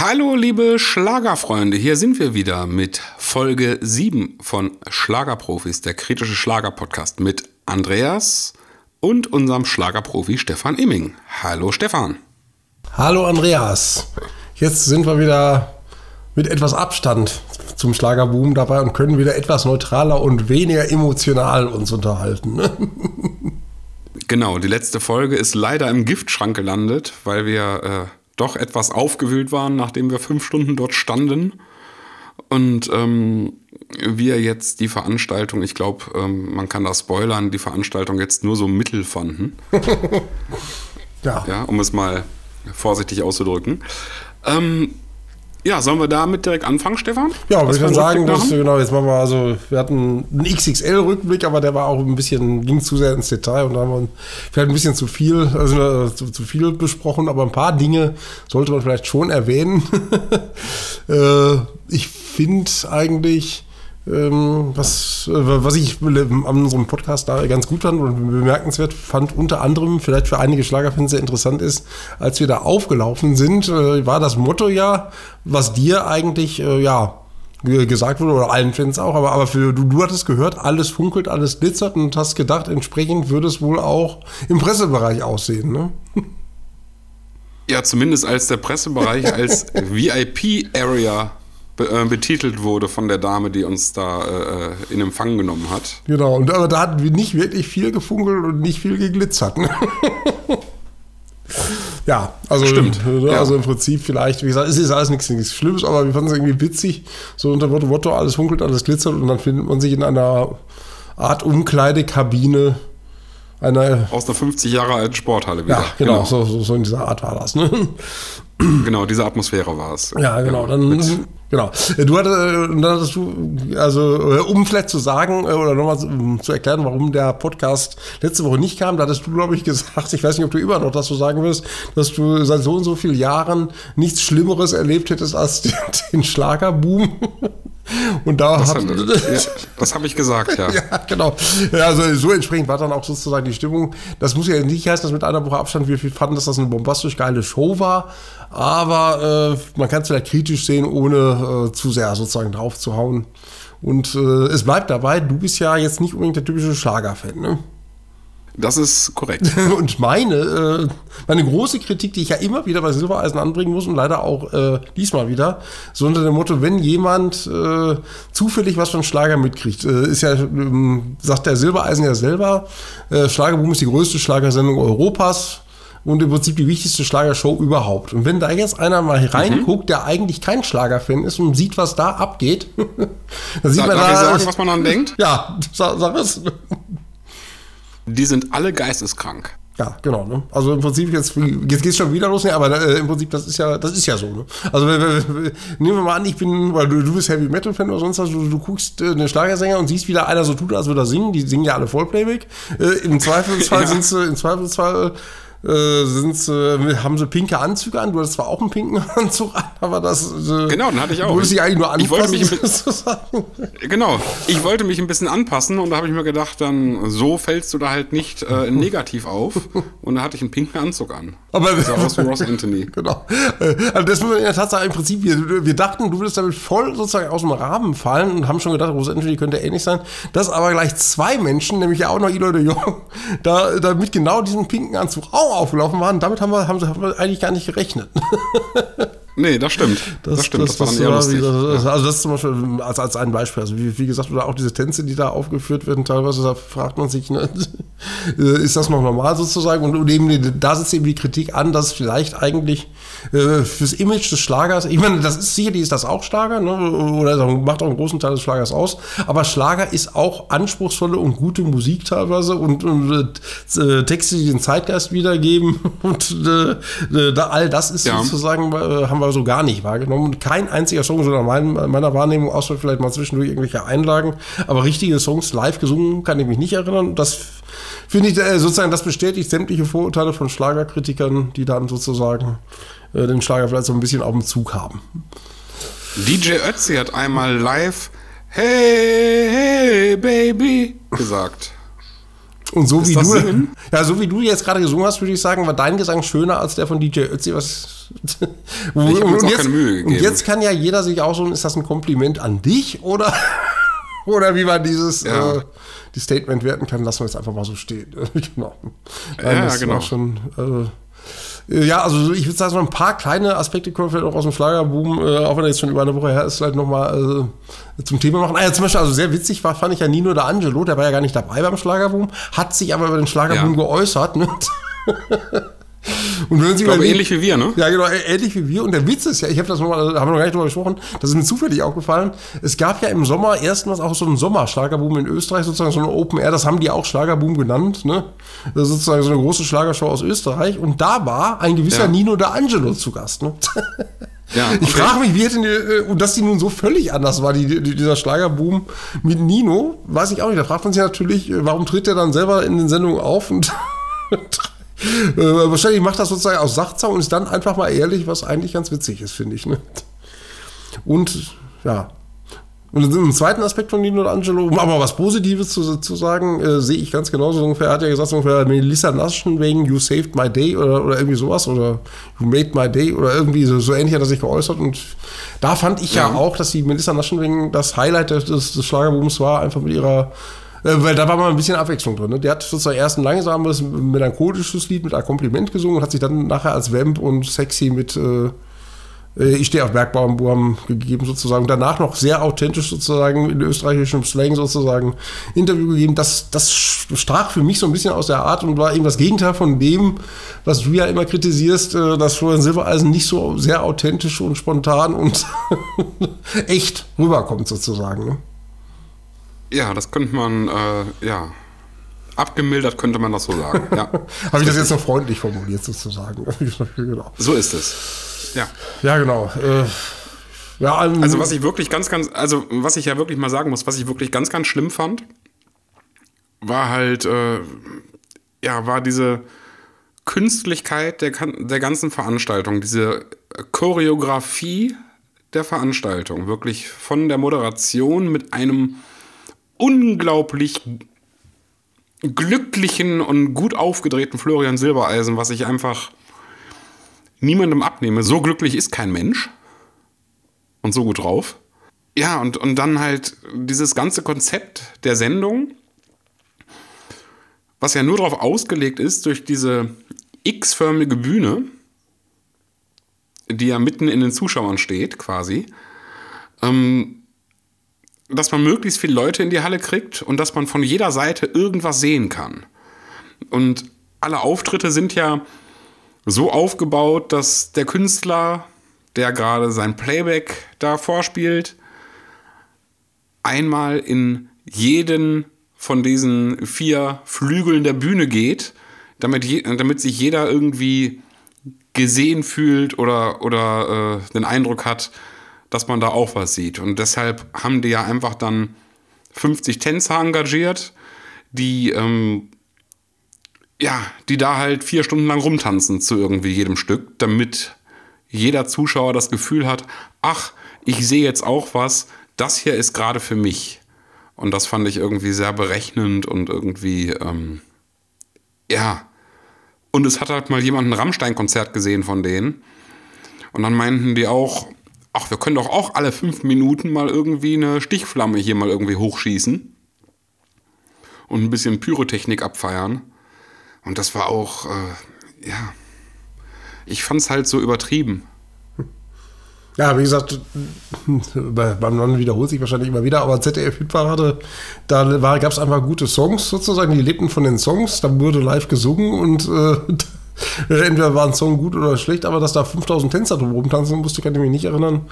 Hallo liebe Schlagerfreunde, hier sind wir wieder mit Folge 7 von Schlagerprofis, der kritische Schlagerpodcast mit Andreas und unserem Schlagerprofi Stefan Imming. Hallo Stefan. Hallo Andreas. Jetzt sind wir wieder mit etwas Abstand zum Schlagerboom dabei und können wieder etwas neutraler und weniger emotional uns unterhalten. Ne? Genau, die letzte Folge ist leider im Giftschrank gelandet, weil wir äh, doch etwas aufgewühlt waren, nachdem wir fünf Stunden dort standen. Und ähm, wir jetzt die Veranstaltung, ich glaube, ähm, man kann das spoilern, die Veranstaltung jetzt nur so mittel fanden. ja. ja. Um es mal vorsichtig auszudrücken. Ähm, ja, sollen wir damit direkt anfangen, Stefan? Ja, würde ich dann sagen, dass, genau, jetzt machen wir also, wir hatten einen XXL-Rückblick, aber der war auch ein bisschen, ging zu sehr ins Detail und da haben wir vielleicht ein bisschen zu viel, also zu, zu viel besprochen, aber ein paar Dinge sollte man vielleicht schon erwähnen. äh, ich finde eigentlich, was, äh, was ich an unserem Podcast da ganz gut fand und bemerkenswert fand, unter anderem vielleicht für einige Schlagerfans sehr interessant ist, als wir da aufgelaufen sind, äh, war das Motto ja, was dir eigentlich, äh, ja, gesagt wurde, oder allen Fans auch, aber, aber für, du, du hattest gehört, alles funkelt, alles glitzert und hast gedacht, entsprechend würde es wohl auch im Pressebereich aussehen, ne? Ja, zumindest als der Pressebereich als VIP-Area betitelt wurde von der Dame, die uns da äh, in Empfang genommen hat. Genau, und aber da hatten wir nicht wirklich viel gefunkelt und nicht viel geglitzert. Ne? ja, also, Stimmt. Äh, also ja. im Prinzip vielleicht, wie gesagt, es ist alles nichts, nichts Schlimmes, aber wir fanden es irgendwie witzig, so unter Motto, alles funkelt, alles glitzert und dann findet man sich in einer Art Umkleidekabine einer aus einer 50 Jahre alten Sporthalle wieder. Ja, genau, genau. So, so, so, in dieser Art war das. Ne? Genau, diese Atmosphäre war es. Ja, genau. Dann, genau. Du hattest, dann hattest du, also äh, um vielleicht zu sagen äh, oder nochmal zu erklären, warum der Podcast letzte Woche nicht kam, da hattest du, glaube ich, gesagt, ich weiß nicht, ob du immer noch das so sagen wirst, dass du seit so und so vielen Jahren nichts Schlimmeres erlebt hättest als den, den Schlagerboom. Und da das, hat, ja, das habe ich gesagt, ja. ja, genau. Also so entsprechend war dann auch sozusagen die Stimmung. Das muss ja nicht heißen, dass mit einer Woche Abstand wir fanden, dass das eine bombastisch geile Show war aber äh, man kann es vielleicht kritisch sehen, ohne äh, zu sehr sozusagen drauf zu hauen. Und äh, es bleibt dabei, du bist ja jetzt nicht unbedingt der typische Schlagerfan, ne? Das ist korrekt. und meine, äh, meine große Kritik, die ich ja immer wieder bei Silbereisen anbringen muss und leider auch äh, diesmal wieder, so unter dem Motto, wenn jemand äh, zufällig was von Schlager mitkriegt, äh, ist ja, ähm, sagt der Silbereisen ja selber, äh, Schlagerboom ist die größte Schlagersendung Europas und im Prinzip die wichtigste Schlagershow überhaupt. Und wenn da jetzt einer mal reinguckt, mhm. der eigentlich kein Schlagerfan ist und sieht, was da abgeht, dann sieht Darf man da. Ich sagen, was man dann denkt? Ja, sag, sag es. Die sind alle geisteskrank. Ja, genau. Ne? Also im Prinzip jetzt, jetzt geht es schon wieder los, ne? aber äh, im Prinzip das ist ja, das ist ja so. Ne? Also nehmen wir mal an, ich bin, weil du, du bist Heavy Metal Fan oder sonst was, du, du guckst äh, eine Schlagersänger und siehst, wie da einer so tut, als würde er singen. Die singen ja alle Vollplayback. Äh, Im Zweifelsfall ja. sind sie, im Zweifelsfall äh, äh, haben sie pinke Anzüge an. Du hattest zwar auch einen pinken Anzug an, aber das. Äh, genau, den hatte ich auch. Du dich eigentlich nur anpassen. Ich wollte mich ein genau, ich wollte mich ein bisschen anpassen und da habe ich mir gedacht, dann so fällst du da halt nicht äh, negativ auf. Und da hatte ich einen pinken Anzug an. Aber das sah aus wie Ross Anthony. Genau. Äh, also das muss man in der Tatsache im Prinzip, wir, wir dachten, du würdest damit voll sozusagen aus dem Rahmen fallen und haben schon gedacht, Ross Anthony könnte ähnlich sein. Dass aber gleich zwei Menschen, nämlich ja auch noch Eloy de Jong, da, da mit genau diesem pinken Anzug auch aufgelaufen waren. Damit haben wir, haben, haben wir eigentlich gar nicht gerechnet. Nee, das stimmt. Das, das stimmt. Das, das, das war lustig. Das, also das ist zum Beispiel als, als ein Beispiel. Also wie, wie, gesagt, oder auch diese Tänze, die da aufgeführt werden, teilweise, da fragt man sich, ne, ist das noch normal sozusagen? Und eben, da sitzt eben die Kritik an, dass vielleicht eigentlich äh, fürs Image des Schlagers, ich meine, das ist sicherlich ist das auch Schlager, ne, oder macht auch einen großen Teil des Schlagers aus, aber Schlager ist auch anspruchsvolle und gute Musik teilweise und, und äh, Texte, die den Zeitgeist wiedergeben und äh, da, all das ist ja. sozusagen, äh, haben wir so gar nicht wahrgenommen. Kein einziger Song, so nach meiner Wahrnehmung, außer vielleicht mal zwischendurch irgendwelche Einlagen. Aber richtige Songs live gesungen kann ich mich nicht erinnern. Das finde ich äh, sozusagen, das bestätigt sämtliche Vorurteile von Schlagerkritikern, die dann sozusagen äh, den Schlager vielleicht so ein bisschen auf dem Zug haben. DJ Ötzi hat einmal live Hey, hey, Baby gesagt. Und so wie du, ja, so wie du jetzt gerade gesungen hast, würde ich sagen, war dein Gesang schöner als der von DJ Ötzi. Was, ich und, jetzt, und jetzt kann ja jeder sich auch so, ist das ein Kompliment an dich oder, oder wie man dieses ja. äh, die Statement werten kann, lassen wir jetzt einfach mal so stehen. genau. Nein, ja, genau. Schon, äh, ja, also ich würde sagen, so ein paar kleine Aspekte können wir vielleicht auch aus dem Schlagerboom, äh, auch wenn er jetzt schon über eine Woche her ist, vielleicht nochmal äh, zum Thema machen. Ah, ja, zum Beispiel, also sehr witzig war, fand ich ja Nino D'Angelo, der war ja gar nicht dabei beim Schlagerboom, hat sich aber über den Schlagerboom ja. geäußert. Ne? Und wenn Sie glaube, ähnlich wie wir, ne? Ja, genau, ähnlich wie wir. Und der Witz ist ja, ich habe das nochmal, da haben wir noch gar nicht drüber gesprochen, das ist mir zufällig aufgefallen. Es gab ja im Sommer erstmals auch so einen Sommerschlagerboom in Österreich, sozusagen so eine Open Air, das haben die auch Schlagerboom genannt, ne? Das ist sozusagen so eine große Schlagershow aus Österreich. Und da war ein gewisser ja. Nino D'Angelo zu Gast, ne? Ja, okay. Ich frage mich, wie hätte die, äh, und dass die nun so völlig anders war, die, die, dieser Schlagerboom mit Nino, weiß ich auch nicht. Da fragt man sich natürlich, äh, warum tritt der dann selber in den Sendungen auf und äh, wahrscheinlich macht das sozusagen aus Sachzau und ist dann einfach mal ehrlich, was eigentlich ganz witzig ist, finde ich. Ne? Und ja. Und im zweiten Aspekt von Nino Angelo, um aber was Positives zu, zu sagen, äh, sehe ich ganz genauso ungefähr. Er hat ja gesagt, ungefähr Melissa Naschen wegen You Saved My Day oder, oder irgendwie sowas oder You Made My Day oder irgendwie so, so ähnlich hat er sich geäußert. Und da fand ich ja, ja auch, dass die Melissa Naschen wegen das Highlight des, des Schlagerbooms war, einfach mit ihrer weil da war mal ein bisschen Abwechslung drin. Ne? Der hat sozusagen erst ein langsames, melancholisches Lied mit einem Kompliment gesungen und hat sich dann nachher als Vamp und sexy mit äh, äh Ich stehe auf Bergbauernburm gegeben sozusagen. Danach noch sehr authentisch sozusagen in österreichischem Slang sozusagen Interview gegeben. Das, das strach für mich so ein bisschen aus der Art und war eben das Gegenteil von dem, was du ja immer kritisierst, äh, dass Florian Silbereisen nicht so sehr authentisch und spontan und echt rüberkommt sozusagen. Ne? Ja, das könnte man, äh, ja, abgemildert könnte man das so sagen. Ja. Habe ich das jetzt noch freundlich formuliert sozusagen? genau. So ist es. Ja. Ja, genau. Äh, ja, also was ich wirklich ganz, ganz, also was ich ja wirklich mal sagen muss, was ich wirklich ganz, ganz schlimm fand, war halt, äh, ja, war diese Künstlichkeit der, der ganzen Veranstaltung, diese Choreografie der Veranstaltung, wirklich von der Moderation mit einem unglaublich glücklichen und gut aufgedrehten Florian Silbereisen, was ich einfach niemandem abnehme. So glücklich ist kein Mensch. Und so gut drauf. Ja, und, und dann halt dieses ganze Konzept der Sendung, was ja nur darauf ausgelegt ist, durch diese X-förmige Bühne, die ja mitten in den Zuschauern steht, quasi, ähm, dass man möglichst viele Leute in die Halle kriegt und dass man von jeder Seite irgendwas sehen kann. Und alle Auftritte sind ja so aufgebaut, dass der Künstler, der gerade sein Playback da vorspielt, einmal in jeden von diesen vier Flügeln der Bühne geht, damit, je, damit sich jeder irgendwie gesehen fühlt oder, oder äh, den Eindruck hat, dass man da auch was sieht. Und deshalb haben die ja einfach dann 50 Tänzer engagiert, die, ähm, ja, die da halt vier Stunden lang rumtanzen zu irgendwie jedem Stück, damit jeder Zuschauer das Gefühl hat, ach, ich sehe jetzt auch was, das hier ist gerade für mich. Und das fand ich irgendwie sehr berechnend und irgendwie, ähm, ja. Und es hat halt mal jemand ein Rammstein-Konzert gesehen von denen. Und dann meinten die auch, ach, wir können doch auch alle fünf Minuten mal irgendwie eine Stichflamme hier mal irgendwie hochschießen und ein bisschen Pyrotechnik abfeiern. Und das war auch, äh, ja, ich fand es halt so übertrieben. Ja, wie gesagt, beim Mann wiederholt sich wahrscheinlich immer wieder, aber ZDF-Hitparade, da gab es einfach gute Songs sozusagen, die lebten von den Songs, da wurde live gesungen und äh, Entweder war ein Song gut oder schlecht, aber dass da 5000 Tänzer drumherum tanzen musste, kann ich mich nicht erinnern.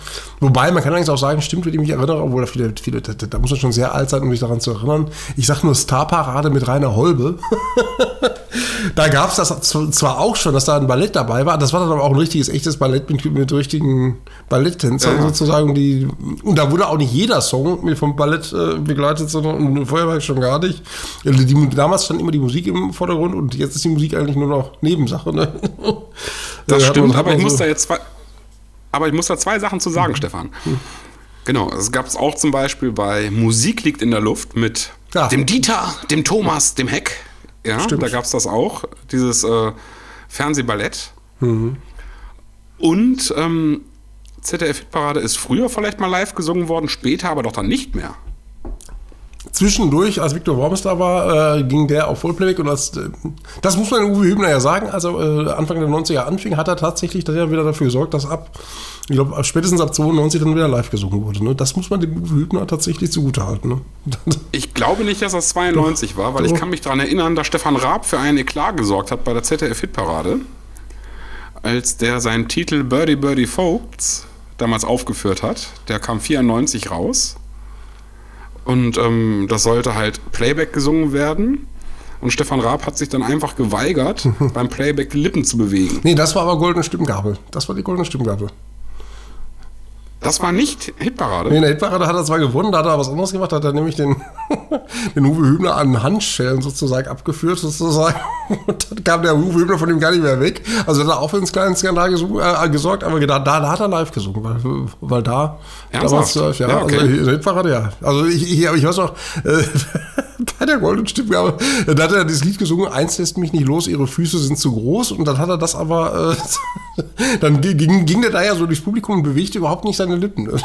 Wobei, man kann eigentlich auch sagen, stimmt, wenn ich mich erinnere, obwohl da viele, viele da, da muss man schon sehr alt sein, um sich daran zu erinnern. Ich sag nur Starparade mit Rainer Holbe. da gab es das zwar auch schon, dass da ein Ballett dabei war, das war dann aber auch ein richtiges, echtes Ballett mit, mit richtigen Balletttänzern ja. sozusagen. Die, und da wurde auch nicht jeder Song vom Ballett äh, begleitet, sondern vorher war ich schon gar nicht. Also die, damals stand immer die Musik im Vordergrund und jetzt ist die Musik eigentlich nur noch Nebensache. Ne? Das ja, stimmt, aber ich so muss da jetzt zwei, aber ich muss da zwei Sachen zu sagen, mhm. Stefan. Genau, es gab es auch zum Beispiel bei Musik liegt in der Luft mit ja. dem Dieter, dem Thomas, dem Heck Ja, Stimmt. da gab es das auch, dieses äh, Fernsehballett. Mhm. Und ähm, ZDF-Hitparade ist früher vielleicht mal live gesungen worden, später aber doch dann nicht mehr. Zwischendurch, als Viktor Worms da war, äh, ging der auf Vollplayback und als, äh, das muss man Uwe Hübner ja sagen, also äh, Anfang der 90er anfing, hat er tatsächlich dann ja wieder dafür gesorgt, dass ab, ich glaube, spätestens ab 92 dann wieder live gesungen wurde. Ne? Das muss man dem Uwe Hübner tatsächlich zugutehalten. Ne? ich glaube nicht, dass das 92 doch, war, weil doch. ich kann mich daran erinnern, dass Stefan Raab für einen Eklat gesorgt hat bei der ZDF-Hitparade, als der seinen Titel Birdie Birdie Folks damals aufgeführt hat. Der kam 94 raus. Und ähm, das sollte halt Playback gesungen werden. Und Stefan Raab hat sich dann einfach geweigert, beim Playback die Lippen zu bewegen. Nee, das war aber goldene Stimmgabel. Das war die goldene Stimmgabel. Das war nicht Hitparade. Nee, in der Hitparade hat er zwar gewonnen, da hat er was anderes gemacht, hat er nämlich den, den Uwe Hübner an Handschellen sozusagen abgeführt, sozusagen. Und dann kam der Uwe Hübner von ihm gar nicht mehr weg. Also hat er auch für einen kleinen Skandal äh, gesorgt, aber da, da, hat er live gesungen, weil, weil da, da war es live, ja. ja okay. Also in der Hitparade, ja. Also ich, ich, ich weiß noch, äh, bei der Golden Stimmgabe, da hat er das Lied gesungen, eins lässt mich nicht los, ihre Füße sind zu groß. Und dann hat er das aber, äh, dann ging, ging der da ja so durchs Publikum und bewegte überhaupt nicht seine Lippen.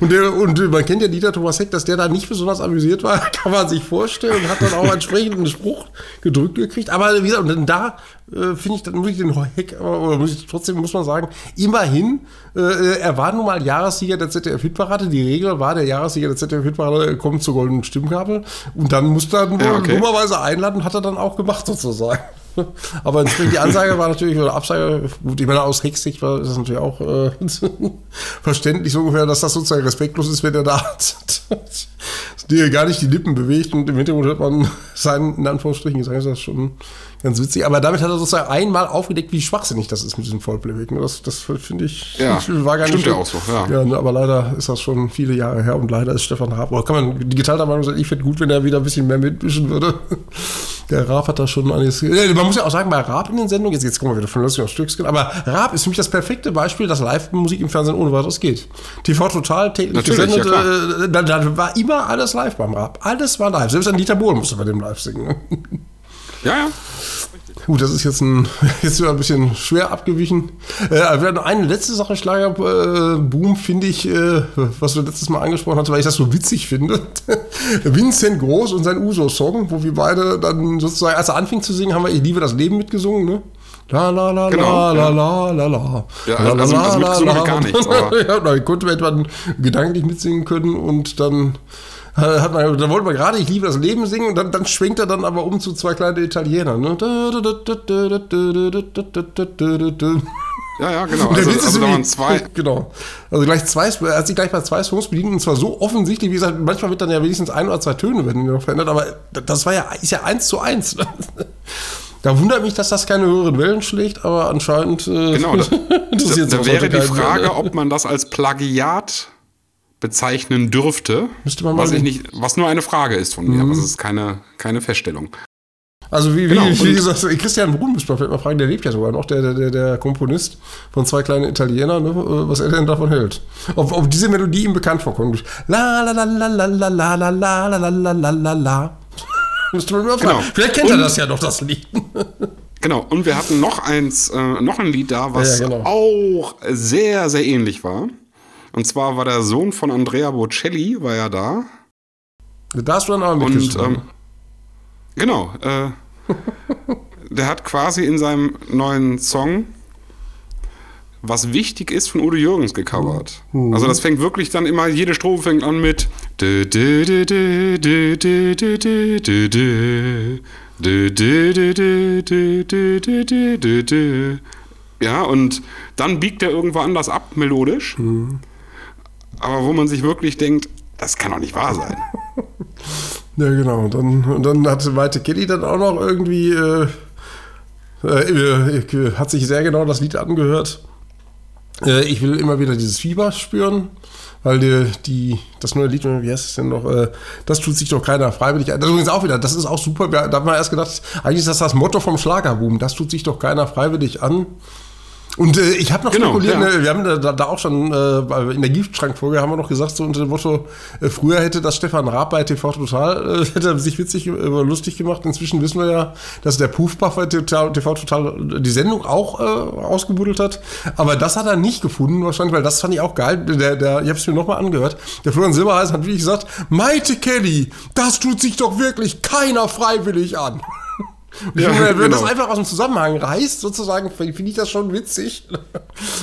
Und, der, und man kennt ja Dieter Thomas Heck, dass der da nicht besonders amüsiert war, kann man sich vorstellen und hat dann auch entsprechend einen Spruch gedrückt gekriegt. Aber wie gesagt, und dann da äh, finde ich, dann muss ich den Heck, oder muss ich, trotzdem muss man sagen, immerhin, äh, er war nun mal Jahressieger der ZDF-Hitparade. Die Regel war, der Jahressieger der ZDF-Hitparade kommt zur goldenen Stimmgabel und dann musste er ja, okay. dummerweise einladen, hat er dann auch gemacht sozusagen. Aber die Ansage war natürlich, oder Absage, gut, ich meine, aus Hexig war das natürlich auch äh, verständlich so ungefähr, dass das sozusagen respektlos ist, wenn er da dir gar nicht die Lippen bewegt und im Hintergrund hört man seinen, in Anführungsstrichen, ich sage das schon ganz witzig. Aber damit hat er sozusagen einmal aufgedeckt, wie schwachsinnig das ist mit diesem Vollplayback. Das, das finde ich, ja, war gar nicht. Stimmt ja auch so, ja. ja ne, aber leider ist das schon viele Jahre her und leider ist Stefan Raab, oder kann man die geteilter Meinung sein, ich finde gut, wenn er wieder ein bisschen mehr mitmischen würde. Der Raab hat da schon einiges. Man muss ja auch sagen, bei Raab in den Sendungen, jetzt, jetzt kommen wir wieder von Lustig auf Stückchen, aber Raab ist für mich das perfekte Beispiel, dass Live-Musik im Fernsehen ohne weiteres geht. TV total täglich gesendet, ja, äh, da, da, war immer alles live beim Raab. Alles war live. Selbst ein Dieter Bohlen musste bei dem live singen. Ja, ja. Gut, das ist jetzt ein, jetzt ein bisschen schwer abgewichen. Äh, eine letzte Sache, Schlagerboom, äh, finde ich, äh, was du letztes Mal angesprochen hast, weil ich das so witzig finde. Vincent Groß und sein Uso-Song, wo wir beide dann sozusagen, als er anfing zu singen, haben wir Ich liebe das Leben mitgesungen, ne? La la la genau, la la la la Ja, also, la, also, mitgesungen la, la, gar nichts. ja, da konnte man etwa gedanklich mitsingen können und dann hat man, da wollte man gerade, ich liebe das Leben singen und dann, dann schwenkt er dann aber um zu zwei kleinen Italienern. Ne? Ja, ja, genau. Also, also da waren zwei. Genau. Also gleich zwei, er hat sich gleich bei zwei Songs bedient und zwar so offensichtlich, wie gesagt, manchmal wird dann ja wenigstens ein oder zwei Töne werden noch verändert, aber das war ja, ist ja eins zu eins. Da wundert mich, dass das keine höheren Wellen schlägt, aber anscheinend. Äh, genau, das, das da wäre die Frage, ob man das als Plagiat bezeichnen dürfte. Müsste man mal was, ich nicht, was nur eine Frage ist von mir, mhm. das ist keine, keine Feststellung. Also wie, genau. wie, wie gesagt, Christian Brun müsste man vielleicht mal fragen, der lebt ja sogar noch, der, der, der Komponist von zwei kleinen Italienern, ne, was er denn davon hält. Ob, ob diese Melodie ihm bekannt vorkommt. La la la la la la la la la la la la la la. Müsste man mal fragen. Genau. Vielleicht kennt Und, er das ja doch, das Lied. Genau, und wir hatten noch eins, äh, noch ein Lied da, was ja, ja, genau. auch sehr, sehr ähnlich war. Und zwar war der Sohn von Andrea Bocelli, war ja da. Da hast du dann aber mitgesprochen. Ähm, genau. Äh, der hat quasi in seinem neuen Song was wichtig ist von Udo Jürgens gecovert. Mhm. Also das fängt wirklich dann immer, jede Strophe fängt an mit ja, und dann biegt er irgendwo anders ab, melodisch. Mhm aber wo man sich wirklich denkt, das kann doch nicht wahr sein. ja, genau. Und dann, und dann hat Maite Kelly dann auch noch irgendwie, äh, äh, äh, hat sich sehr genau das Lied angehört. Äh, ich will immer wieder dieses Fieber spüren, weil die, die das neue Lied, wie heißt es denn noch, äh, das tut sich doch keiner freiwillig an. Das ist übrigens auch wieder, das ist auch super. Da haben wir erst gedacht, eigentlich ist das das Motto vom Schlagerboom, das tut sich doch keiner freiwillig an. Und äh, ich habe noch genau, spekuliert, ja. ne, wir haben da, da auch schon äh, in der Giftschrankfolge haben wir noch gesagt, so unter dem Motto, äh, früher hätte das Stefan Raab bei TV Total, äh, hätte sich witzig, äh, lustig gemacht. Inzwischen wissen wir ja, dass der Puffbach bei TV, TV Total die Sendung auch äh, ausgebuddelt hat. Aber das hat er nicht gefunden, wahrscheinlich, weil das fand ich auch geil. Der, der, ich habe es mir nochmal angehört. Der Florian Silbereisen hat wirklich gesagt, Maite Kelly, das tut sich doch wirklich keiner freiwillig an. Ja, wenn genau. das einfach aus dem Zusammenhang reißt, sozusagen, finde ich das schon witzig.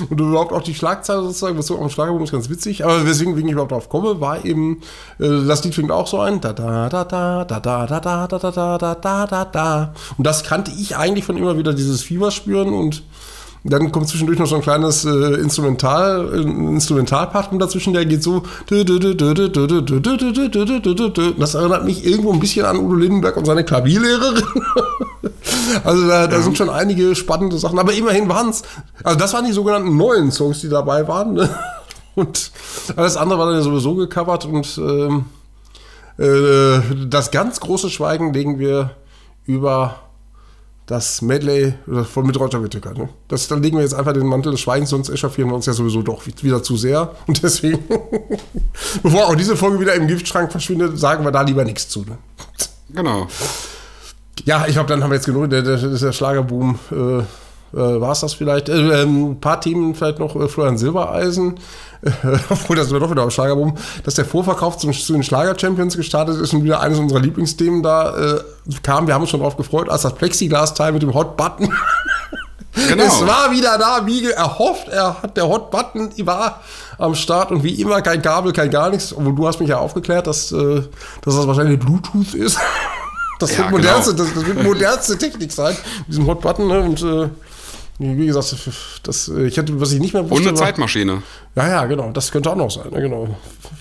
Und überhaupt auch die Schlagzeile sozusagen, was so am Schlagerboom ist ganz witzig. Aber weswegen, wegen ich überhaupt drauf komme, war eben, äh, das Lied fängt auch so ein. Da da da da da da da da da da da da da da. Und das kannte ich eigentlich von immer wieder dieses Fieber spüren und dann kommt zwischendurch noch so ein kleines äh, Instrumental, äh, Instrumentalpart dazwischen, der geht so. Das erinnert mich irgendwo ein bisschen an Udo Lindenberg und seine Klavierlehrerin. also da, da ja. sind schon einige spannende Sachen, aber immerhin waren es, also das waren die sogenannten neuen Songs, die dabei waren. Ne? Und alles andere war dann ja sowieso gecovert und ähm, äh, das ganz große Schweigen legen wir über das Medley von mit Roger Whittaker. Ne? Das, dann legen wir jetzt einfach den Mantel des Schweigens, sonst echauffieren wir uns ja sowieso doch wieder zu sehr. Und deswegen, bevor auch diese Folge wieder im Giftschrank verschwindet, sagen wir da lieber nichts zu. Ne? Genau. Ja, ich glaube, dann haben wir jetzt genug. Der, der, der Schlagerboom äh, äh, war es das vielleicht. Äh, ein paar Themen vielleicht noch. Äh, Florian Silbereisen, obwohl das wir doch wieder auf Schlagerboom, dass der Vorverkauf zum, zu den Schlager-Champions gestartet ist und wieder eines unserer Lieblingsthemen da äh, kam. Wir haben uns schon drauf gefreut, als das Plexiglas-Teil mit dem Hot-Button. Genau. Es war wieder da, wie erhofft. Er hat der Hot Button war am Start und wie immer kein Kabel, kein gar nichts. Obwohl du hast mich ja aufgeklärt, dass, äh, dass das wahrscheinlich Bluetooth ist. Das, ja, wird modernste, genau. das, das, wird modernste Technik sein, mit diesem Hot Button. Ne? Und äh, wie gesagt, das, ich hätte, was ich nicht mehr wusste. Und eine Zeitmaschine. Ja, ja, genau. Das könnte auch noch sein. Ja, genau.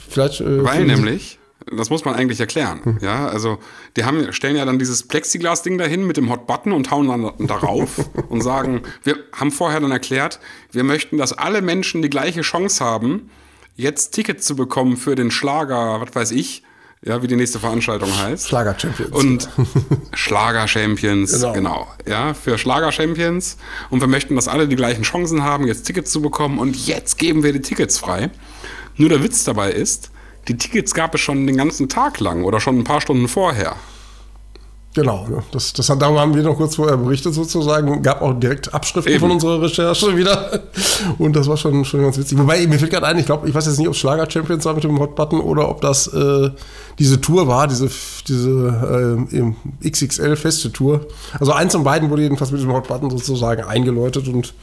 Vielleicht. Äh, Weil nämlich, das muss man eigentlich erklären. Hm. Ja, also die haben, stellen ja dann dieses Plexiglas-Ding dahin mit dem Hot Button und hauen dann darauf und sagen, wir haben vorher dann erklärt, wir möchten, dass alle Menschen die gleiche Chance haben, jetzt Tickets zu bekommen für den Schlager, was weiß ich, ja, wie die nächste Veranstaltung heißt. Schlager Champions. Und Schlager Champions, genau. genau. Ja, für Schlager Champions. Und wir möchten, dass alle die gleichen Chancen haben, jetzt Tickets zu bekommen. Und jetzt geben wir die Tickets frei. Nur der Witz dabei ist, die Tickets gab es schon den ganzen Tag lang oder schon ein paar Stunden vorher. Genau, das, das, darüber haben wir noch kurz vorher berichtet sozusagen. Gab auch direkt Abschriften Eben. von unserer Recherche wieder. Und das war schon, schon ganz witzig. Wobei, mir fällt gerade ein, ich glaube, ich weiß jetzt nicht, ob es Schlager Champions war mit dem Hot Button oder ob das äh, diese Tour war, diese, diese äh, XXL feste Tour. Also eins von beiden wurde jedenfalls mit dem Hot Button sozusagen eingeläutet und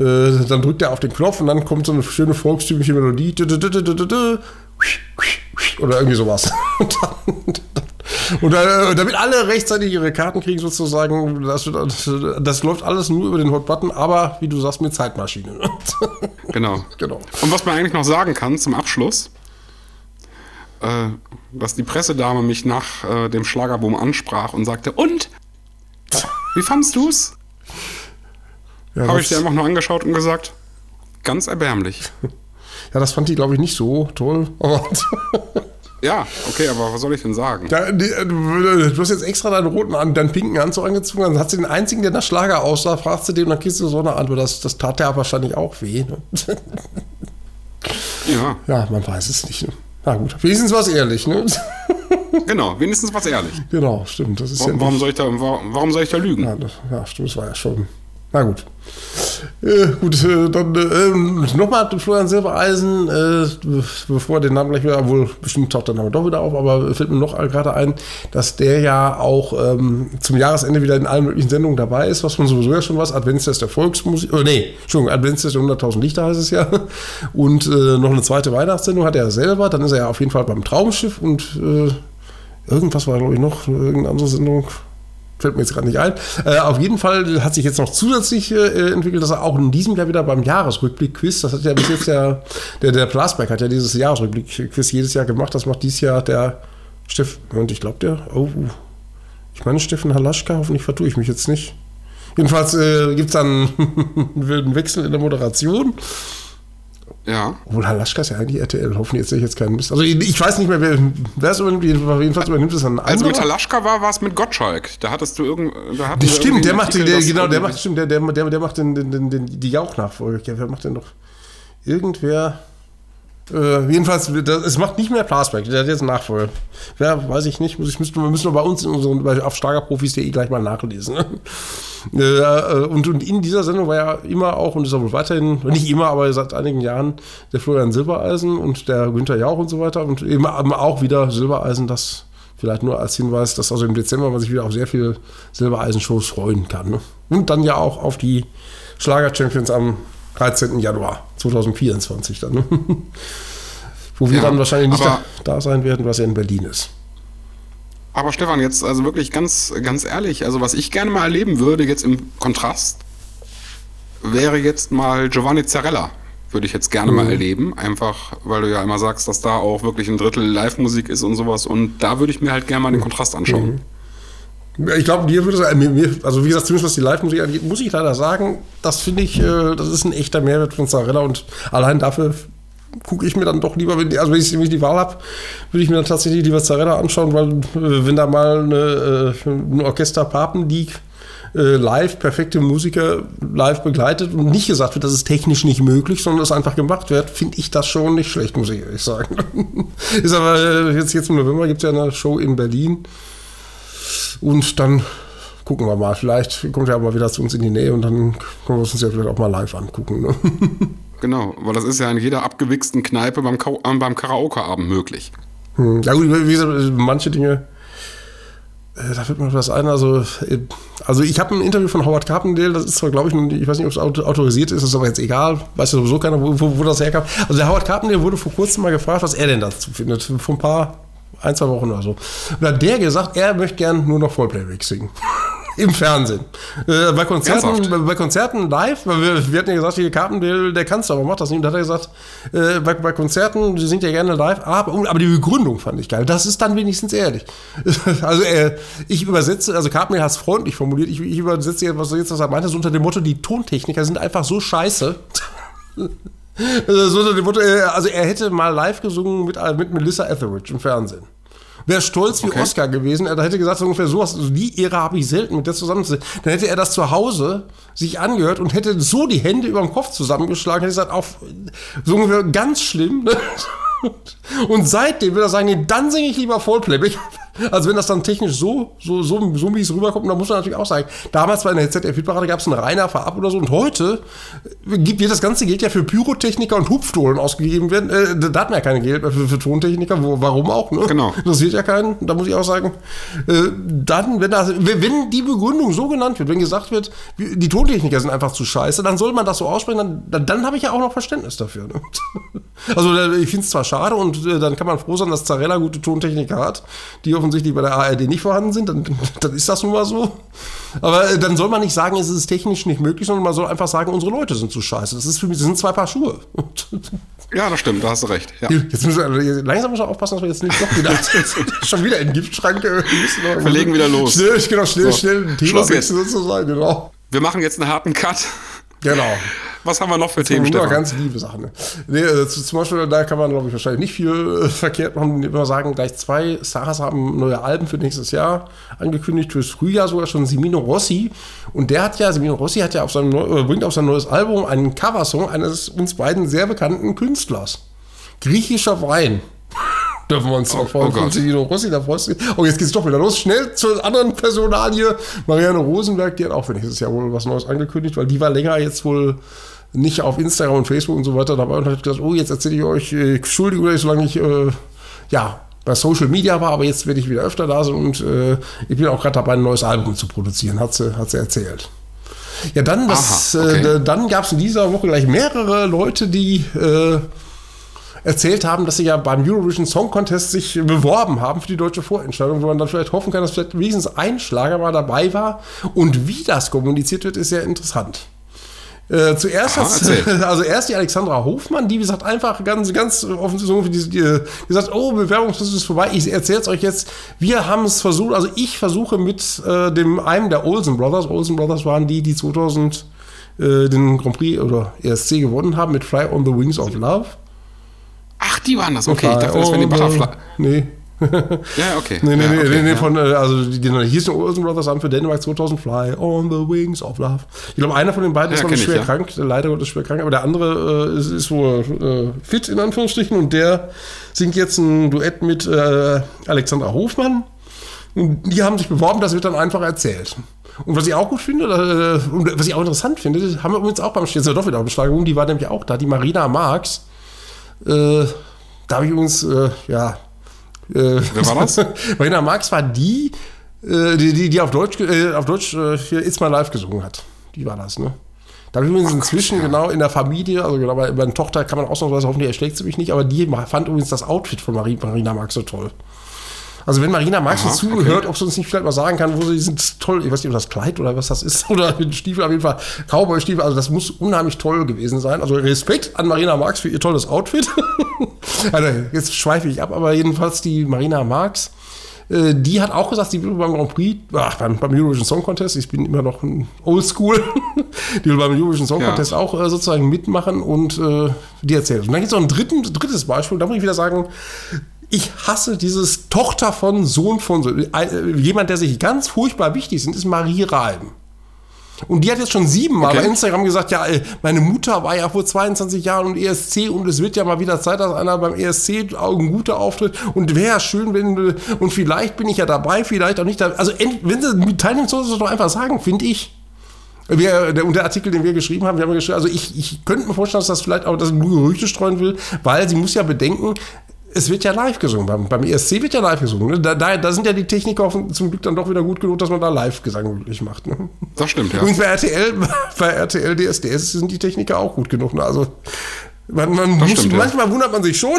äh, dann drückt er auf den Knopf und dann kommt so eine schöne volkstümliche Melodie. Oder irgendwie sowas. Und dann, und äh, damit alle rechtzeitig ihre Karten kriegen, sozusagen, das, das, das, läuft alles nur über den Hot Button, aber wie du sagst, mit Zeitmaschine. genau. genau. Und was man eigentlich noch sagen kann zum Abschluss, äh, dass die Pressedame mich nach äh, dem Schlagerboom ansprach und sagte: Und? Wie fandst du's? Ja, Habe ich dir einfach nur angeschaut und gesagt: Ganz erbärmlich. Ja, das fand die, glaube ich, nicht so toll. Ja, okay, aber was soll ich denn sagen? Da, die, äh, du hast jetzt extra deinen roten, deinen pinken Anzug angezogen, dann hat sie den einzigen, der nach Schlager aussah, fragst du dem, dann kriegst du so eine Antwort. Das, das tat ja wahrscheinlich auch weh. Ne? Ja. Ja, man weiß es nicht. Ne? Na gut, wenigstens was ehrlich, ne? Genau, wenigstens was ehrlich. Genau, stimmt. Das ist warum, ja warum, soll ich da, warum soll ich da lügen? Ja, das, ja, stimmt, das war ja schon. Na gut. Äh, gut, äh, dann äh, nochmal Florian Silbereisen, äh, bevor den Namen gleich wieder, obwohl bestimmt taucht der Name doch wieder auf, aber fällt mir noch gerade ein, dass der ja auch ähm, zum Jahresende wieder in allen möglichen Sendungen dabei ist, was man sowieso ja schon was, Adventstest der Volksmusik, oh nee, Entschuldigung, Adventstest der 100.000 Lichter heißt es ja, und äh, noch eine zweite Weihnachtssendung hat er selber, dann ist er ja auf jeden Fall beim Traumschiff und äh, irgendwas war, glaube ich, noch, irgendeine andere Sendung, fällt mir jetzt gerade nicht ein. Äh, auf jeden Fall hat sich jetzt noch zusätzlich äh, entwickelt, dass er auch in diesem Jahr wieder beim Jahresrückblick-Quiz, das hat ja bis jetzt ja, der, der Plasberg hat ja dieses Jahresrückblick-Quiz jedes Jahr gemacht, das macht dieses Jahr der Steff, und ich glaube der, oh, ich meine Steffen Halaschka, hoffentlich vertue ich mich jetzt nicht. Jedenfalls äh, gibt es dann einen Wechsel in der Moderation. Ja. Obwohl Halaschka ist ja eigentlich RTL. Hoffentlich erzähle ich jetzt keinen Mist. Also ich weiß nicht mehr, wer, wer es übernimmt. Jedenfalls übernimmt es ein anderer. Also mit Halaschka war, war es mit Gottschalk. Da hattest du irgend, da das stimmt, der macht, den, der, genau, der macht, stimmt, der, der, der, der macht den, den, den, den, die Jauch-Nachfolge. Ja, wer macht denn noch? Irgendwer. Äh, jedenfalls, das, es macht nicht mehr Plasberg, der hat jetzt einen Nachfolger. Wer, weiß ich nicht, muss ich, müssen, müssen wir bei uns in unseren, bei, auf starkerprofis.de gleich mal nachlesen. Äh, und, und in dieser Sendung war ja immer auch, und ist auch wohl weiterhin, nicht immer, aber seit einigen Jahren, der Florian Silbereisen und der Günther Jauch und so weiter. Und eben auch wieder Silbereisen, das vielleicht nur als Hinweis, dass also im Dezember man sich wieder auf sehr viele Silbereisen-Shows freuen kann. Ne? Und dann ja auch auf die Schlager-Champions am 13. Januar 2024 dann. Ne? Wo wir ja, dann wahrscheinlich nicht da, da, sein werden, was ja in Berlin ist. Aber Stefan, jetzt also wirklich ganz, ganz ehrlich, also was ich gerne mal erleben würde, jetzt im Kontrast, wäre jetzt mal Giovanni Zarella. Würde ich jetzt gerne mhm. mal erleben, einfach weil du ja immer sagst, dass da auch wirklich ein Drittel Live-Musik ist und sowas. Und da würde ich mir halt gerne mal den Kontrast anschauen. Mhm. Ich glaube, mir würde es, also wie gesagt, zumindest was die Live-Musik angeht, muss ich leider sagen, das finde ich, äh, das ist ein echter Mehrwert von Zarella und allein dafür gucke ich mir dann doch lieber, wenn, also wenn ich, wenn ich die Wahl habe, würde ich mir dann tatsächlich lieber Zarella anschauen, weil äh, wenn da mal eine, äh, ein Orchester Papendiek äh, live perfekte Musiker live begleitet und nicht gesagt wird, das ist technisch nicht möglich, sondern es einfach gemacht wird, finde ich das schon nicht schlecht, muss ich ehrlich sagen. ist aber jetzt, jetzt im November gibt es ja eine Show in Berlin und dann gucken wir mal. Vielleicht kommt er aber wieder zu uns in die Nähe und dann können wir uns ja vielleicht auch mal live angucken. Ne? Genau, weil das ist ja in jeder abgewichsten Kneipe beim, äh, beim Karaoke-Abend möglich. Hm. Ja gut, wie gesagt, manche Dinge, äh, da wird mir was ein. Also, äh, also ich habe ein Interview von Howard Carpendale, das ist zwar, glaube ich, ich weiß nicht, ob es autorisiert ist, ist aber jetzt egal, weiß ja sowieso keiner, wo, wo, wo das herkam. Also der Howard Carpendale wurde vor kurzem mal gefragt, was er denn dazu findet. Vor ein paar ein, zwei Wochen oder so. Und hat der gesagt, er möchte gern nur noch Vollplayback singen. Im Fernsehen. Äh, bei, Konzerten, bei, Konzerten live, weil wir, wir hatten ja gesagt, die Karten, der, der kannst du, aber macht das nicht. Und da hat er gesagt, äh, bei, bei, Konzerten, die singt ja gerne live, aber, aber, die Begründung fand ich geil. Das ist dann wenigstens ehrlich. also äh, ich übersetze, also Carpendale hat es freundlich formuliert, ich, ich übersetze jetzt, was, jetzt, was er meinte, so unter dem Motto, die Tontechniker sind einfach so scheiße. Also, äh, also er hätte mal live gesungen mit, äh, mit Melissa Etheridge im Fernsehen. Wäre stolz wie okay. Oscar gewesen. Er hätte gesagt, so ungefähr sowas, also die Ehre habe ich selten mit der zusammen. Dann hätte er das zu Hause sich angehört und hätte so die Hände über dem Kopf zusammengeschlagen. Hätte gesagt, auf so ungefähr ganz schlimm. Ne? Und seitdem würde er sagen, nee, dann singe ich lieber Vollplayback. Also wenn das dann technisch so, so, so, so wie es rüberkommt, dann muss man natürlich auch sagen, damals bei der ZDF-Parade gab es einen reiner Verab oder so und heute gibt das ganze Geld ja für Pyrotechniker und Hupfdohlen ausgegeben werden. Äh, da hat man ja keine Geld für, für Tontechniker, wo, warum auch, ne? Genau. Interessiert ja keinen, da muss ich auch sagen. Äh, dann, wenn, das, wenn die Begründung so genannt wird, wenn gesagt wird, die Tontechniker sind einfach zu scheiße, dann soll man das so aussprechen, dann, dann, dann habe ich ja auch noch Verständnis dafür. Ne? Also ich finde es zwar schade und äh, dann kann man froh sein, dass Zarella gute Tontechniker hat, die offensichtlich bei der ARD nicht vorhanden sind, dann, dann ist das nun mal so. Aber äh, dann soll man nicht sagen, es ist technisch nicht möglich, sondern man soll einfach sagen, unsere Leute sind zu scheiße. Das, ist für mich, das sind zwei Paar Schuhe. Ja, das stimmt, da hast du recht. Ja. Jetzt müssen wir langsam schon aufpassen, dass wir jetzt nicht doch wieder schon wieder in den Giftschrank äh, Wir legen wieder los. Schnell, genau, schnell, so. schnell ein Thema sozusagen, genau. Wir machen jetzt einen harten Cut. Genau. Was haben wir noch für Themen, Stefan? ganz liebe Sachen. Ne? Nee, also zum Beispiel, da kann man, glaube ich, wahrscheinlich nicht viel äh, verkehrt machen. Immer sagen, gleich zwei Stars haben neue Alben für nächstes Jahr angekündigt, fürs Frühjahr sogar schon Simino Rossi. Und der hat ja, Simino Rossi hat ja auf seinem, äh, bringt auf sein neues Album einen Coversong eines uns beiden sehr bekannten Künstlers. Griechischer Wein dürfen wir uns drauf freuen. Oh Constantino Rossi, da freust du dich. Oh, jetzt geht es doch wieder los. Schnell zur anderen Personalie. Marianne Rosenberg, die hat auch für nächstes Jahr wohl was Neues angekündigt, weil die war länger jetzt wohl nicht auf Instagram und Facebook und so weiter dabei und hat gesagt, oh, jetzt erzähle ich euch, äh, entschuldige euch, solange ich, äh, ja, bei Social Media war, aber jetzt werde ich wieder öfter da sein und äh, ich bin auch gerade dabei, ein neues Album zu produzieren, hat sie, hat sie erzählt. Ja, dann, was, Aha, okay. äh, dann gab es in dieser Woche gleich mehrere Leute, die äh, erzählt haben, dass sie ja beim Eurovision Song Contest sich beworben haben für die deutsche Vorentscheidung, wo man dann vielleicht hoffen kann, dass vielleicht wenigstens ein Schlager mal dabei war. Und wie das kommuniziert wird, ist sehr interessant. Äh, zuerst Aha, also erst die Alexandra Hofmann, die wie gesagt einfach ganz, ganz offensichtlich die, die, gesagt, oh, Bewerbungsfrist ist vorbei. Ich erzähle es euch jetzt. Wir haben es versucht, also ich versuche mit äh, dem einem der Olsen Brothers, Olsen Brothers waren die, die 2000 äh, den Grand Prix oder ESC gewonnen haben mit Fly on the Wings of Love. Ach, die waren das. Okay, ich dachte, das wären die Butterfly. Nee, ja, okay. Nee, nee, ja, okay, nee, nee, ja. von, äh, also die, die hieß die Olsen Brothers haben für Dänemark 2000 Fly on the Wings of Love. Ich glaube, einer von den beiden ist noch schwer ich, krank, leider Gottes schwer krank, aber der andere äh, ist, ist, wohl äh, fit in Anführungsstrichen und der singt jetzt ein Duett mit äh, Alexandra Hofmann. Und die haben sich beworben, das wird dann einfach erzählt. Und was ich auch gut finde, äh, und was ich auch interessant finde, haben wir übrigens auch beim Stehen doch wieder Beschlagung, die war nämlich auch da, die Marina Marx. Äh, da habe ich übrigens, äh, ja, äh, Wer war das? Marina Marx war die, äh, die, die, die, auf Deutsch, äh, auf Deutsch äh, hier It's My Life gesungen hat. Die war das, ne? Da habe ich übrigens inzwischen Gott, ja. genau in der Familie, also genau bei meiner Tochter kann man ausnahmsweise hoffen, die erschlägt sie mich nicht, aber die fand übrigens das Outfit von Marina Marx so toll. Also wenn Marina Marx zuhört, okay. ob sie uns nicht vielleicht mal sagen kann, wo sie sind toll, ich weiß nicht, ob das Kleid oder was das ist, oder den Stiefel auf jeden Fall, Cowboy-Stiefel, also das muss unheimlich toll gewesen sein. Also Respekt an Marina Marx für ihr tolles Outfit. also jetzt schweife ich ab, aber jedenfalls die Marina Marx, äh, die hat auch gesagt, sie will beim Grand Prix, ach, beim, beim, Eurovision Song Contest, ich bin immer noch ein Oldschool, die will beim Eurovision Song Contest ja. auch äh, sozusagen mitmachen und äh, die erzählt. Und dann gibt es noch ein dritten, drittes Beispiel, da muss ich wieder sagen, ich hasse dieses Tochter von, Sohn von, so. jemand, der sich ganz furchtbar wichtig ist, ist Marie Reim. Und die hat jetzt schon siebenmal okay. bei Instagram gesagt, ja, meine Mutter war ja vor 22 Jahren im ESC und es wird ja mal wieder Zeit, dass einer beim ESC ein guter Auftritt und wäre schön, wenn und vielleicht bin ich ja dabei, vielleicht auch nicht. Da, also wenn sie teilnehmen, soll sie es doch einfach sagen, finde ich. Wir, der, und der Artikel, den wir geschrieben haben, wir haben geschrieben, also ich, ich könnte mir vorstellen, dass das vielleicht auch das nur Gerüchte streuen will, weil sie muss ja bedenken, es wird ja live gesungen. Beim, beim ESC wird ja live gesungen. Ne? Da, da, da, sind ja die Techniker zum Glück dann doch wieder gut genug, dass man da Live-Gesang möglich macht. Ne? Das stimmt, ja. Und bei RTL, bei RTL DSDS sind die Techniker auch gut genug. Ne? Also man, man muss, stimmt, manchmal ja. wundert man sich schon.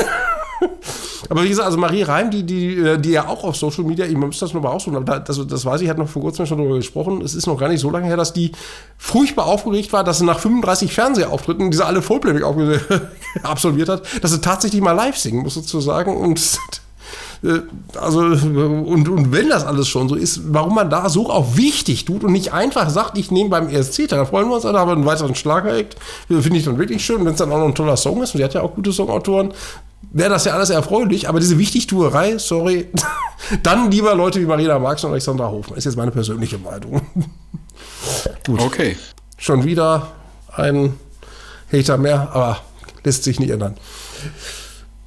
Aber wie gesagt, also Marie Reim, die, die, äh, die ja auch auf Social Media, ich muss das nochmal aussuchen, aber das, das weiß ich, hat noch vor kurzem schon darüber gesprochen. Es ist noch gar nicht so lange her, dass die furchtbar aufgeregt war, dass sie nach 35 Fernsehauftritten, die sie alle Vollplayback absolviert hat, dass sie tatsächlich mal live singen muss, sozusagen. Und äh, also, und, und wenn das alles schon so ist, warum man da so auch wichtig tut und nicht einfach sagt, ich nehme beim ESC, da freuen wir uns alle, aber einen weiteren Schlager-Act, finde ich dann wirklich schön, wenn es dann auch noch ein toller Song ist, und die hat ja auch gute Songautoren, wäre das ja alles erfreulich, aber diese Wichtigtuerei, sorry, dann lieber Leute wie Marina Marx und Alexandra Hofmann. Ist jetzt meine persönliche Meinung. Gut. Okay. Schon wieder ein Hater mehr, aber lässt sich nicht ändern.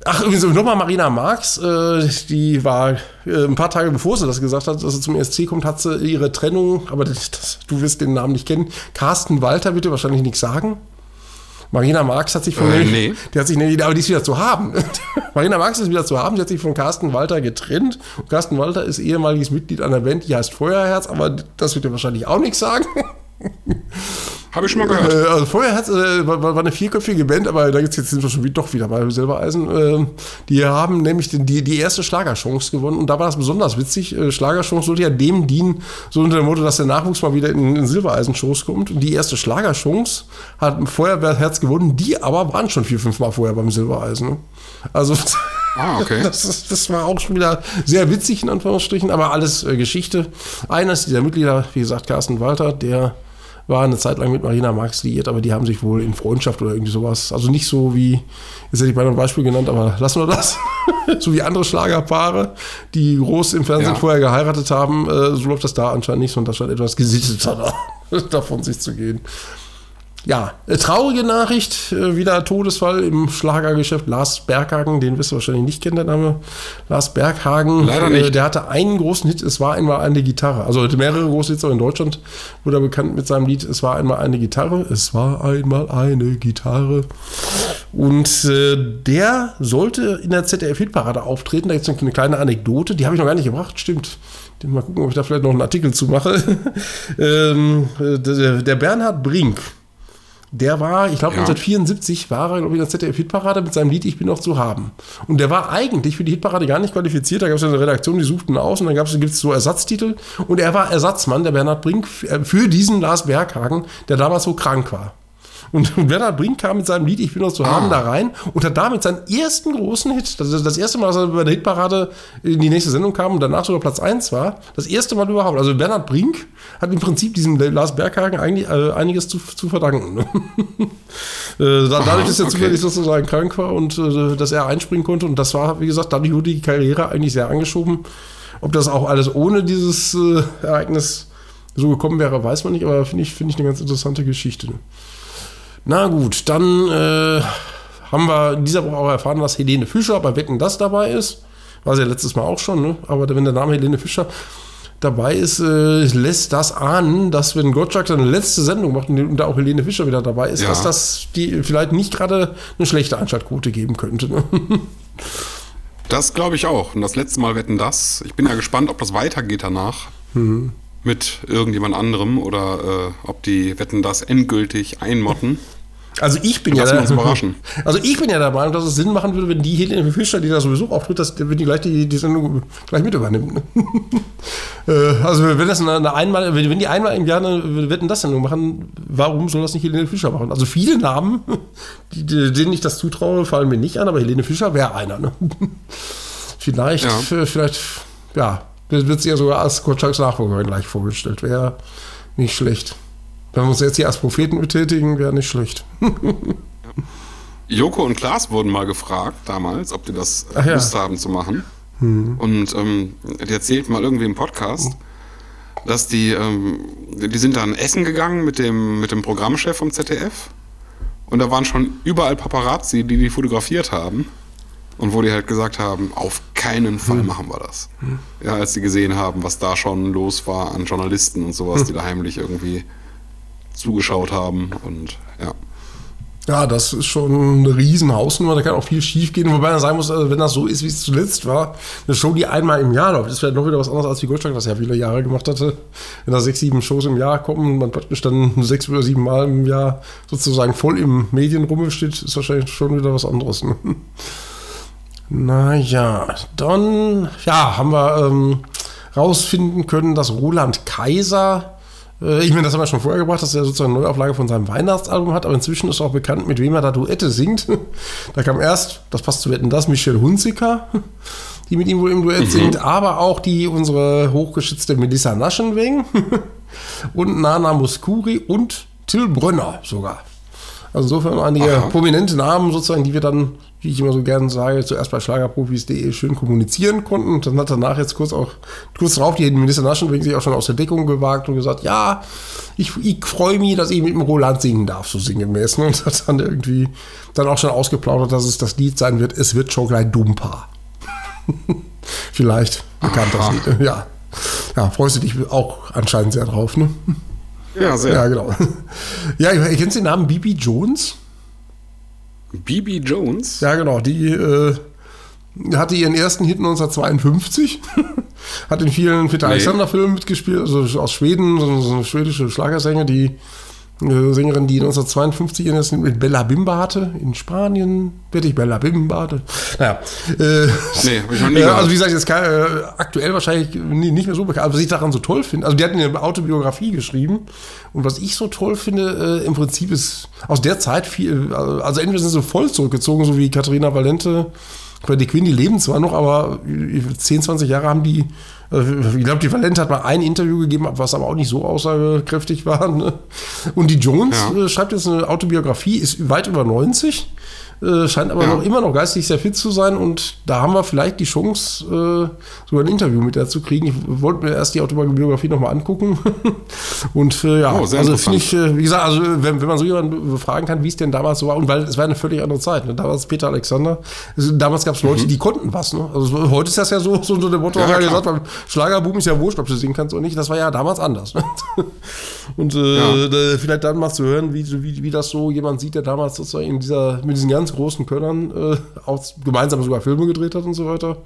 Ach, übrigens nochmal Marina Marx, äh, die war äh, ein paar Tage bevor sie das gesagt hat, dass sie zum ESC kommt, hat sie ihre Trennung, aber das, das, du wirst den Namen nicht kennen. Carsten Walter wird dir wahrscheinlich nichts sagen. Marina Marx hat sich von äh, nee. die hat sich nee, aber die ist wieder zu haben. Marina Marx ist wieder zu haben, die hat sich von Carsten Walter getrennt. Und Carsten Walter ist ehemaliges Mitglied einer Band, die heißt Feuerherz, aber das wird dir wahrscheinlich auch nichts sagen. Habe ich schon mal gehört. Äh, also vorher äh, war, war, eine vierköpfige Band, aber da jetzt, jetzt sind wir schon doch wieder bei Silbereisen. Äh, die haben nämlich die, die erste Schlagerchance gewonnen und da war das besonders witzig. Äh, Schlagerchance sollte ja dem dienen, so unter dem Motto, dass der Nachwuchs mal wieder in, in Silbereisen-Shows kommt. Und die erste Schlagerchance hat ein Feuerwehrherz gewonnen, die aber waren schon vier, fünf Mal vorher beim Silbereisen. Ne? Also Ah, okay. Das, das, war auch schon wieder sehr witzig, in Anführungsstrichen, aber alles äh, Geschichte. Eines dieser Mitglieder, wie gesagt, Carsten Walter, der war eine Zeit lang mit Marina Marx liiert, aber die haben sich wohl in Freundschaft oder irgendwie sowas, also nicht so wie, jetzt hätte ich bei einem Beispiel genannt, aber lassen wir das, so wie andere Schlagerpaare, die groß im Fernsehen ja. vorher geheiratet haben, äh, so läuft das da anscheinend nicht, sondern das scheint etwas gesitteter davon sich zu gehen. Ja, äh, traurige Nachricht, äh, wieder Todesfall im Schlagergeschäft. Lars Berghagen, den wirst du wahrscheinlich nicht kennen, der Name. Lars Berghagen, Leider nicht. Äh, der hatte einen großen Hit, es war einmal eine Gitarre. Also hatte mehrere große Hits auch in Deutschland, wurde er bekannt mit seinem Lied, es war einmal eine Gitarre, es war einmal eine Gitarre. Und äh, der sollte in der ZDF-Hitparade auftreten. Da gibt es eine kleine Anekdote, die habe ich noch gar nicht gebracht, stimmt. Mal gucken, ob ich da vielleicht noch einen Artikel zu mache. ähm, der Bernhard Brink, der war, ich glaube, ja. 1974 war er, glaube ich, in der ZDF-Hitparade mit seinem Lied Ich bin noch zu haben. Und der war eigentlich für die Hitparade gar nicht qualifiziert. Da gab es ja eine Redaktion, die suchten aus und dann gibt es so Ersatztitel. Und er war Ersatzmann, der Bernhard Brink, äh, für diesen Lars Berghagen, der damals so krank war. Und Bernhard Brink kam mit seinem Lied Ich bin noch zu haben ah. da rein und hat damit seinen ersten großen Hit, das ist das erste Mal, dass er bei der Hitparade in die nächste Sendung kam und danach sogar Platz 1 war, das erste Mal überhaupt. Also Bernhard Brink hat im Prinzip diesem Lars Berghagen eigentlich äh, einiges zu, zu verdanken. Ne? äh, dadurch, dass er okay. zufällig sozusagen krank war und äh, dass er einspringen konnte und das war, wie gesagt, dadurch wurde die Karriere eigentlich sehr angeschoben. Ob das auch alles ohne dieses äh, Ereignis so gekommen wäre, weiß man nicht, aber finde ich, find ich eine ganz interessante Geschichte. Na gut, dann äh, haben wir in dieser Woche auch erfahren, dass Helene Fischer bei Wetten das dabei ist. War sie ja letztes Mal auch schon, ne? aber wenn der Name Helene Fischer dabei ist, äh, lässt das ahnen, dass wenn Gottschalk seine letzte Sendung macht und da auch Helene Fischer wieder dabei ist, ja. dass das die vielleicht nicht gerade eine schlechte Einschaltquote geben könnte. Ne? Das glaube ich auch. Und das letzte Mal wetten das. Ich bin ja gespannt, ob das weitergeht danach. Mhm. Mit irgendjemand anderem oder äh, ob die wetten das endgültig einmotten. Also ich bin ja uns überraschen. Also ich bin ja der Meinung, dass es Sinn machen würde, wenn die Helene Fischer, die da sowieso auftritt, dass wenn die gleich die, die Sendung gleich mit übernimmt. Äh, also wenn das eine, eine einmal, wenn die einmal im Jahr eine Wetten das Sendung machen, warum soll das nicht Helene Fischer machen? Also viele Namen, denen ich das zutraue, fallen mir nicht an, aber Helene Fischer wäre einer. Ne? Vielleicht, ja. vielleicht, ja, wird sie ja sogar als Kotschaks Nachfolgerin gleich vorgestellt. Wäre nicht schlecht. Wenn wir uns jetzt hier als Propheten betätigen, wäre nicht schlecht. Joko und Klaas wurden mal gefragt damals, ob die das Ach Lust ja. haben zu machen. Hm. Und ähm, die erzählt mal irgendwie im Podcast, dass die, ähm, die sind dann essen gegangen mit dem, mit dem Programmchef vom ZDF. Und da waren schon überall Paparazzi, die die fotografiert haben. Und wo die halt gesagt haben, auf keinen Fall hm. machen wir das. Hm. Ja, als sie gesehen haben, was da schon los war an Journalisten und sowas, hm. die da heimlich irgendwie zugeschaut haben und ja. Ja, das ist schon eine riesen Hausnummer, da kann auch viel schief gehen. Wobei man sagen muss, also wenn das so ist, wie es zuletzt war, eine Show, die einmal im Jahr läuft, ist vielleicht noch wieder was anderes, als wie Goldschlag das ja viele Jahre gemacht hatte. Wenn da sechs, sieben Shows im Jahr kommen, man praktisch dann sechs oder sieben Mal im Jahr sozusagen voll im Medienrummel steht, ist wahrscheinlich schon wieder was anderes. Ne? Naja, dann ja, haben wir ähm, rausfinden können, dass Roland Kaiser ich meine, das haben wir schon vorher gebracht, dass er sozusagen eine Neuauflage von seinem Weihnachtsalbum hat, aber inzwischen ist auch bekannt, mit wem er da Duette singt. Da kam erst, das passt zu Wetten, das, Michelle Hunziker, die mit ihm wohl im Duett mhm. singt, aber auch die unsere hochgeschützte Melissa Naschenweng und Nana Muskuri und Till Brönner sogar. Also insofern einige Aha. prominente Namen sozusagen, die wir dann, wie ich immer so gerne sage, zuerst bei schlagerprofis.de schön kommunizieren konnten. Und dann hat danach jetzt kurz auch, kurz darauf, die Minister Naschen wegen sich auch schon aus der Deckung gewagt und gesagt, ja, ich, ich freue mich, dass ich mit dem Roland singen darf, so sinngemäß. Ne? Und hat dann irgendwie dann auch schon ausgeplaudert, dass es das Lied sein wird, es wird schon gleich Dumpa. Vielleicht bekannt das Lied. Ja. Ja, freust du dich auch anscheinend sehr drauf, ne? Ja, sehr. Ja, genau. Ja, kennst du den Namen Bibi Jones? Bibi Jones? Ja, genau. Die äh, hatte ihren ersten Hit 1952. Hat in vielen Peter nee. Alexander-Filmen mitgespielt, also aus Schweden, so, so eine schwedische Schlagersänger, die Sängerin, die 1952 ihren mit Bella Bimba hatte. In Spanien werde ich Bella Bimba hatte. Naja. Äh, nee, hab ich noch nie äh, Also wie gesagt, jetzt kann, äh, aktuell wahrscheinlich nicht mehr so bekannt. Aber was ich daran so toll finde, also die hatten eine Autobiografie geschrieben. Und was ich so toll finde, äh, im Prinzip ist aus der Zeit viel, also entweder sind sie voll zurückgezogen, so wie Katharina Valente bei die Queen, die leben zwar noch, aber 10, 20 Jahre haben die, äh, ich glaube, die Valente hat mal ein Interview gegeben, was aber auch nicht so aussagekräftig war. Ne? Und die Jones ja. Äh, schreibt jetzt eine Autobiografie, ist weit über 90 äh, scheint aber ja. noch immer noch geistig sehr fit zu sein und da haben wir vielleicht die Chance, äh, sogar ein Interview mit der zu kriegen. Ich wollte mir erst die Autobiografie nochmal angucken. und äh, ja, oh, also finde ich, äh, wie gesagt, also wenn, wenn man so jemanden fragen kann, wie es denn damals so war, und weil es war eine völlig andere Zeit. Ne? Damals Peter Alexander, damals gab es Leute, mhm. die konnten was. Ne? Also heute ist das ja so, so unter dem Motto, ja, gesagt, beim Schlagerboom ist ja wurscht, ob du singen kannst oder nicht. Das war ja damals anders. Ne? und äh, ja. vielleicht dann mal zu hören, wie, wie, wie das so jemand sieht, der damals sozusagen in dieser, mit diesen ganzen großen Könnern äh, auch gemeinsam sogar Filme gedreht hat und so weiter,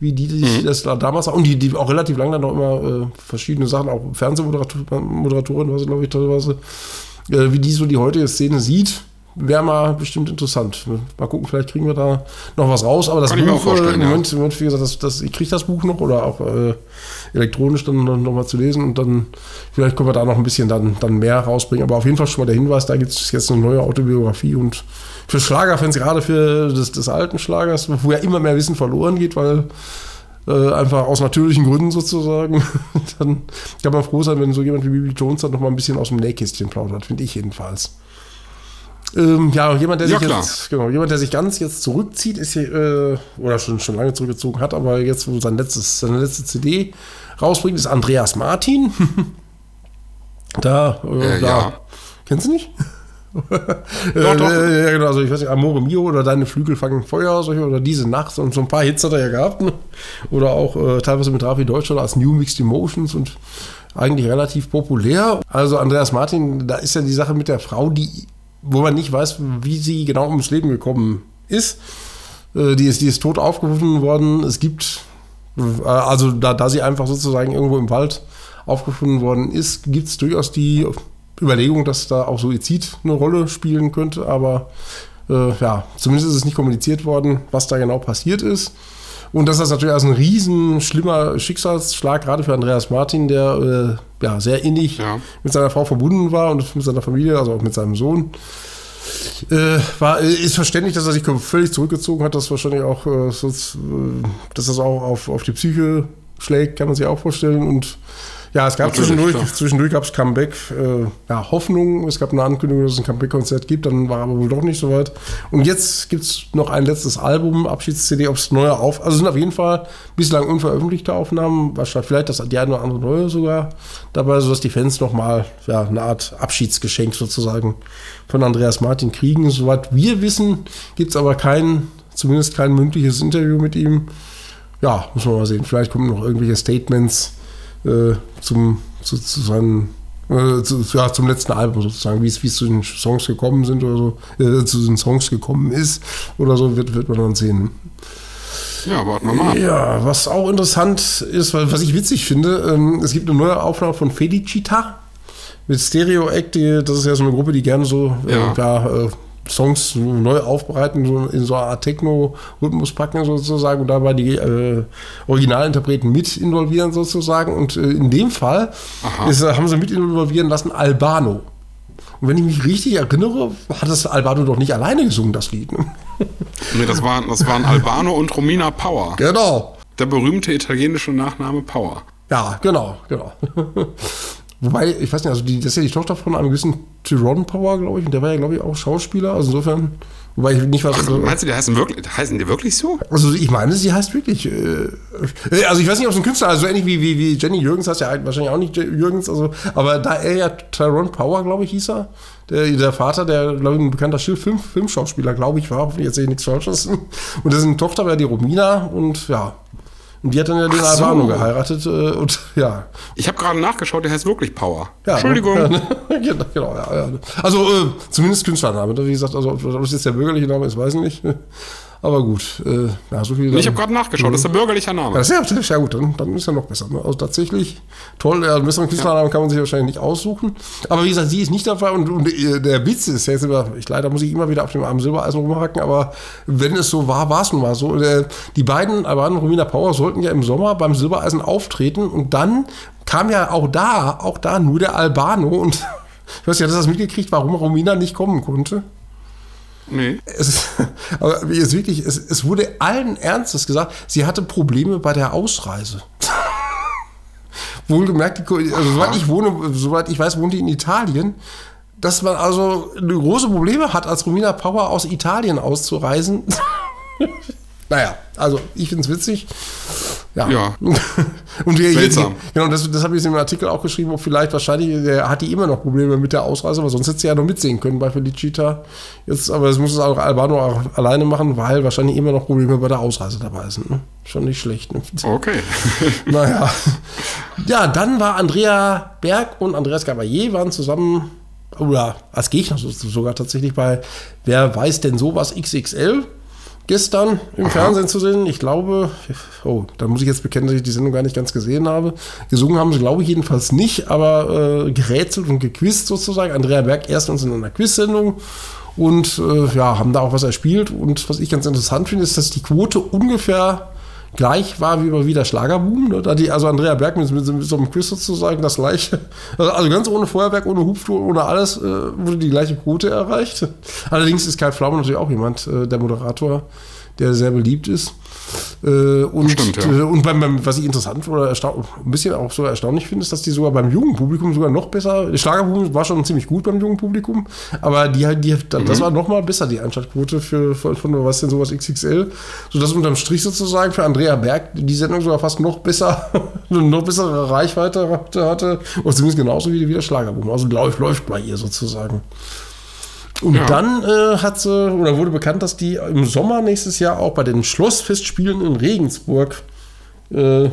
wie die, die mhm. das da damals und die, die auch relativ lange dann noch immer äh, verschiedene Sachen, auch Fernsehmoderatorin war sie, glaube ich, teilweise, äh, wie die so die heutige Szene sieht. wäre mal bestimmt interessant. Mal gucken, vielleicht kriegen wir da noch was raus. Aber das Kann Buch, äh, im Moment, im Moment, wie gesagt, das, das, ich kriege das Buch noch oder auch äh, elektronisch dann, nochmal zu lesen und dann vielleicht können wir da noch ein bisschen dann, dann mehr rausbringen. Aber auf jeden Fall schon mal der Hinweis, da gibt es jetzt eine neue Autobiografie und für Schlagerfans, gerade für des, des alten Schlagers, wo ja immer mehr Wissen verloren geht, weil äh, einfach aus natürlichen Gründen sozusagen, dann kann man froh sein, wenn so jemand wie Bibi Jones dann noch mal ein bisschen aus dem Nähkästchen plaudert, finde ich jedenfalls. Ähm, ja, jemand, der Ja, sich jetzt, genau, jemand, der sich ganz jetzt zurückzieht, ist hier, äh, oder schon, schon lange zurückgezogen hat, aber jetzt, sein letztes, seine letzte CD rausbringt, ist Andreas Martin. da, äh, Äh, da. ja. Kennst du nicht? Doch, doch. Äh, ja, genau, also ich weiß nicht, Amore Mio oder Deine Flügel fangen Feuer solche, oder Diese Nacht und so ein paar Hits hat er ja gehabt. Ne? Oder auch äh, teilweise mit Rafi Deutschland als New Mixed Emotions und eigentlich relativ populär. Also Andreas Martin, da ist ja die Sache mit der Frau, die, wo man nicht weiß, wie sie genau ums Leben gekommen ist. Äh, die, ist die ist tot aufgefunden worden. Es gibt, also da, da sie einfach sozusagen irgendwo im Wald aufgefunden worden ist, gibt es durchaus die Überlegung, dass da auch Suizid eine Rolle spielen könnte, aber äh, ja, zumindest ist es nicht kommuniziert worden, was da genau passiert ist. Und dass das natürlich als ein riesen schlimmer Schicksalsschlag, gerade für Andreas Martin, der äh, ja, sehr innig Ja. mit seiner Frau verbunden war und mit seiner Familie, also auch mit seinem Sohn. Äh, war, äh, ist verständlich, dass er sich völlig zurückgezogen hat, dass wahrscheinlich auch, äh, äh, dass das auch auf, auf die Psyche schlägt, kann man sich auch vorstellen. Und ja, es gab Natürlich, zwischendurch, klar. zwischendurch gab es Comeback, äh, ja, Hoffnung, es gab eine Ankündigung, dass es ein Comeback-Konzert gibt, dann war aber wohl doch nicht so weit. Und jetzt gibt es noch ein letztes Album, Abschieds-CD, ob es neue auf, also sind auf jeden Fall bislang unveröffentlichte Aufnahmen, wahrscheinlich vielleicht das die eine oder andere neue sogar dabei, sodass die Fans nochmal ja, eine Art Abschiedsgeschenk sozusagen von Andreas Martin kriegen. Soweit wir wissen, gibt es aber kein, zumindest kein mündliches Interview mit ihm. Ja, muss man mal sehen. Vielleicht kommen noch irgendwelche Statements äh, zum, zu, zu seinen, äh, zu, ja, zum letzten Album sozusagen, wie es, wie es zu den Songs gekommen sind oder so, äh, zu den Songs gekommen ist oder so, wird, wird man dann sehen. Ja, warten wir mal. Ja, was auch interessant ist, weil- was ich witzig finde, ähm, es gibt eine neue Aufnahme von Felicita mit Stereo Act, die, das ist ja so eine Gruppe, die gerne so äh, Ja. Songs so neu aufbereiten, so in so eine Art Techno-Rhythmus packen sozusagen und dabei die äh, Originalinterpreten mit involvieren sozusagen. Und äh, in dem Fall ist, äh, haben sie mit involvieren lassen Albano. Und wenn ich mich richtig erinnere, hat das Albano doch nicht alleine gesungen, das Lied. Ne? Nee, das waren, das waren Albano und Romina Power. Genau. Der berühmte italienische Nachname Power. Ja, genau, genau. Wobei, ich weiß nicht, also die, das ist ja die Tochter von einem gewissen Tyrone Power, glaube ich, und der war ja, glaube ich, auch Schauspieler. Also insofern, wobei ich nicht weiß. Ach, meinst du, die heißen wirklich, heißen die wirklich so? Also ich meine, sie heißt wirklich. Äh, also ich weiß nicht, ob es ein Künstler, also so ähnlich wie, wie, wie Jenny Jürgens heißt ja wahrscheinlich auch nicht Jürgens, also, aber da er ja Tyrone Power, glaube ich, hieß er. Der, der Vater, der, glaube ich, ein bekannter Schild Film, Filmschauspieler, glaube ich, war, hoffentlich jetzt sehe ich nichts Falsches. Und dessen Tochter war die Romina und ja. Und die hat dann ja den so. Albano geheiratet äh, und ja. Ich habe gerade nachgeschaut, der heißt wirklich Power. Ja, Entschuldigung. ne? genau, genau, ja, ja. Also äh, zumindest Künstlername. Wie gesagt, also ob das jetzt der bürgerliche Name ist, weiß ich nicht. Aber gut, äh, ja, so viel. Ich habe gerade nachgeschaut, das ist der bürgerliche Name. ja, das ist ja, ja gut, dann, dann ist ja noch besser. Ne? Also tatsächlich toll, ja, einen besseren Künstlernamen kann man sich wahrscheinlich nicht aussuchen. Aber wie gesagt, sie ist nicht dabei und, und äh, der Witz ist jetzt immer, ich leider muss ich immer wieder auf dem armen Silbereisen rumhacken, aber wenn es so war, war es nun mal so. Äh, die beiden, Alban und Romina Power, sollten ja im Sommer beim Silbereisen auftreten und dann kam ja auch da, auch da nur der Albano und ich weiß nicht, hat das mitgekriegt, warum Romina nicht kommen konnte? Nee. Es, ist, aber es, wirklich, es, es wurde allen Ernstes gesagt, sie hatte Probleme bei der Ausreise. Wohlgemerkt, die, also, soweit ich wohne, soweit ich weiß, wohnt die in Italien. Dass man also große Probleme hat, als Romina Power aus Italien auszureisen. naja, also ich finde es witzig. Ja. Ja. Und wir jetzt, Seltsam. genau, das, das habe ich in dem Artikel auch geschrieben, ob vielleicht wahrscheinlich, der hat die immer noch Probleme mit der Ausreise, aber sonst hätte sie ja noch mitsehen können bei Felicita. Jetzt, aber das muss es auch Albano auch alleine machen, weil wahrscheinlich immer noch Probleme bei der Ausreise dabei sind. Ne? Schon nicht schlecht. Ne? Okay. Naja. Ja, dann war Andrea Berg und Andreas Gabalier waren zusammen, oder als Gegner so- sogar tatsächlich bei Wer weiß denn sowas XXL gestern im Fernsehen zu sehen. Ich glaube, oh, da muss ich jetzt bekennen, dass ich die Sendung gar nicht ganz gesehen habe. Gesungen haben sie, glaube ich, jedenfalls nicht, aber äh, gerätselt und gequizt sozusagen. Andrea Berg erst uns in einer Quiz-Sendung und äh, ja, haben da auch was erspielt. Und was ich ganz interessant finde, ist, dass die Quote ungefähr gleich war wie bei wieder Schlagerboom. Ne? Also Andrea Berg mit, mit, mit, so einem Quiz sozusagen das gleiche. Also, also ganz ohne Feuerwerk, ohne Hubflur, ohne alles äh, wurde die gleiche Quote erreicht. Allerdings ist Kai Pflaume natürlich auch jemand, äh, der Moderator, der sehr beliebt ist. Äh, und, Stimmt, ja. äh, und beim, beim, was ich interessant oder ein bisschen auch so erstaunlich finde, ist, dass die sogar beim jungen Publikum sogar noch besser. Der Schlagerboom war schon ziemlich gut beim jungen Publikum, aber die, die, mhm. das war noch mal besser, die Einschaltquote für, von, von was denn sowas XXL. Sodass unterm Strich sozusagen für Andrea Berg die Sendung sogar fast noch besser, noch bessere Reichweite hatte. Und zumindest genauso wie, wie der Schlagerboom. Also läuft, läuft bei ihr sozusagen. Und ja. dann äh, hat sie, oder wurde bekannt, dass die im Sommer nächstes Jahr auch bei den Schlossfestspielen in Regensburg, äh,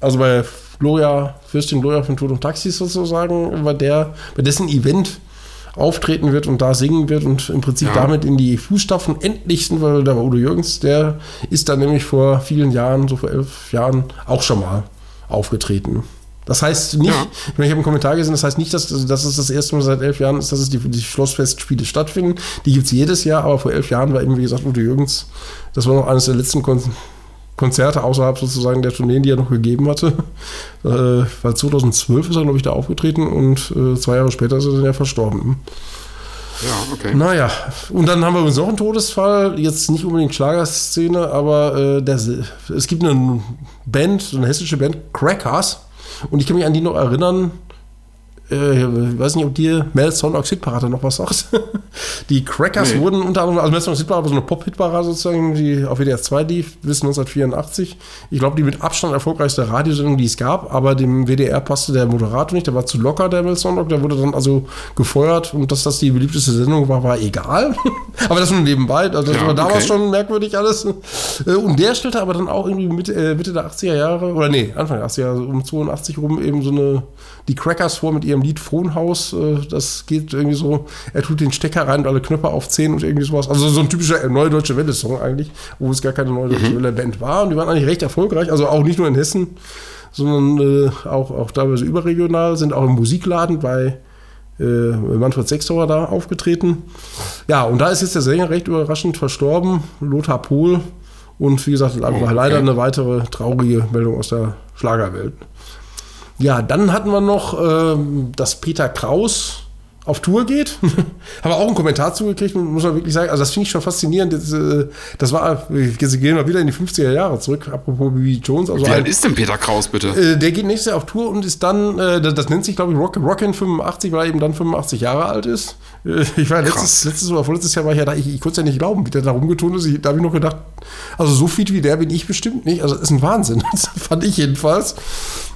also bei Gloria, Fürstin Gloria von Tod und Taxis sozusagen, bei, der, bei dessen Event auftreten wird und da singen wird und im Prinzip ja. damit in die Fußstapfen endlich sind, weil war Udo Jürgens, der ist da nämlich vor vielen Jahren, so vor elf Jahren, auch schon mal aufgetreten. Das heißt nicht, ja. ich, habe einen Kommentar gesehen, das heißt nicht, dass, dass es das erste Mal seit elf Jahren ist, dass es die, die Schlossfestspiele stattfinden. Die gibt es jedes Jahr, aber vor elf Jahren war eben, wie gesagt, Udo Jürgens, das war noch eines der letzten Kon Konzerte außerhalb sozusagen der Tourneen, die er noch gegeben hatte. Äh, weil 2012 ist er, glaube ich, da aufgetreten und äh, zwei Jahre später ist er dann ja verstorben. Ja, okay. Naja, und dann haben wir übrigens noch einen Todesfall, jetzt nicht unbedingt Schlagerszene, aber äh, der, es gibt eine Band, eine hessische Band, Crackers, und ich kann mich an die noch erinnern, äh, ich weiß nicht, ob dir Mel Sondogs Hitparade noch was sagt. die Crackers nee. wurden unter anderem, also Mel Sondogs Hitparade war so eine Pop-Hitparade sozusagen, die auf WDR 2 lief bis 1984. Ich glaube, die mit Abstand erfolgreichste Radiosendung, die es gab, aber dem WDR passte der Moderator nicht, der war zu locker, der Mel Sondog, der wurde dann also gefeuert und dass das die beliebteste Sendung war, war egal. aber das nur nebenbei, also das ja, war damals okay. schon merkwürdig alles. Äh, und der stellte aber dann auch irgendwie Mitte, äh, Mitte der 80er Jahre, oder nee, Anfang der 80er, also um 82 rum eben so eine, die Crackers vor mit ihrem dem Lied Frohnhaus. Äh, das geht irgendwie so, er tut den Stecker rein und alle Knöpfe aufziehen und irgendwie sowas. Also so ein typischer Neue Deutsche Welle-Song eigentlich, wo es gar keine Neue Deutsche mhm. Welle-Band war. Und die waren eigentlich recht erfolgreich, also auch nicht nur in Hessen, sondern äh, auch, auch teilweise überregional, sind auch im Musikladen bei äh, Manfred Sechsauer da aufgetreten. Ja, und da ist jetzt der Sänger recht überraschend verstorben, Lothar Pohl. Und wie gesagt, leider eine weitere traurige Meldung aus der Schlagerwelt. Ja, dann hatten wir noch, ähm, dass Peter Kraus auf Tour geht. Haben wir auch einen Kommentar zugekriegt, muss man wirklich sagen. Also, das finde ich schon faszinierend. Das, äh, das war, wir gehen mal wieder in die 50er Jahre zurück, apropos Bibi Jones. Also Wie alt ist denn Peter Kraus, bitte? Äh, der geht nächstes Jahr auf Tour und ist dann, äh, das, das, nennt sich, glaube ich, Rock, Rockin' 85, weil er eben dann 85 Jahre alt ist. Ich war letztes, letztes oder vorletztes Jahr war ich ja da, ich, ich konnte es ja nicht glauben, wie der da rumgetun ist. Ich, da habe ich noch gedacht, also so fit wie der bin ich bestimmt nicht. Also, das ist ein Wahnsinn. Das fand ich jedenfalls.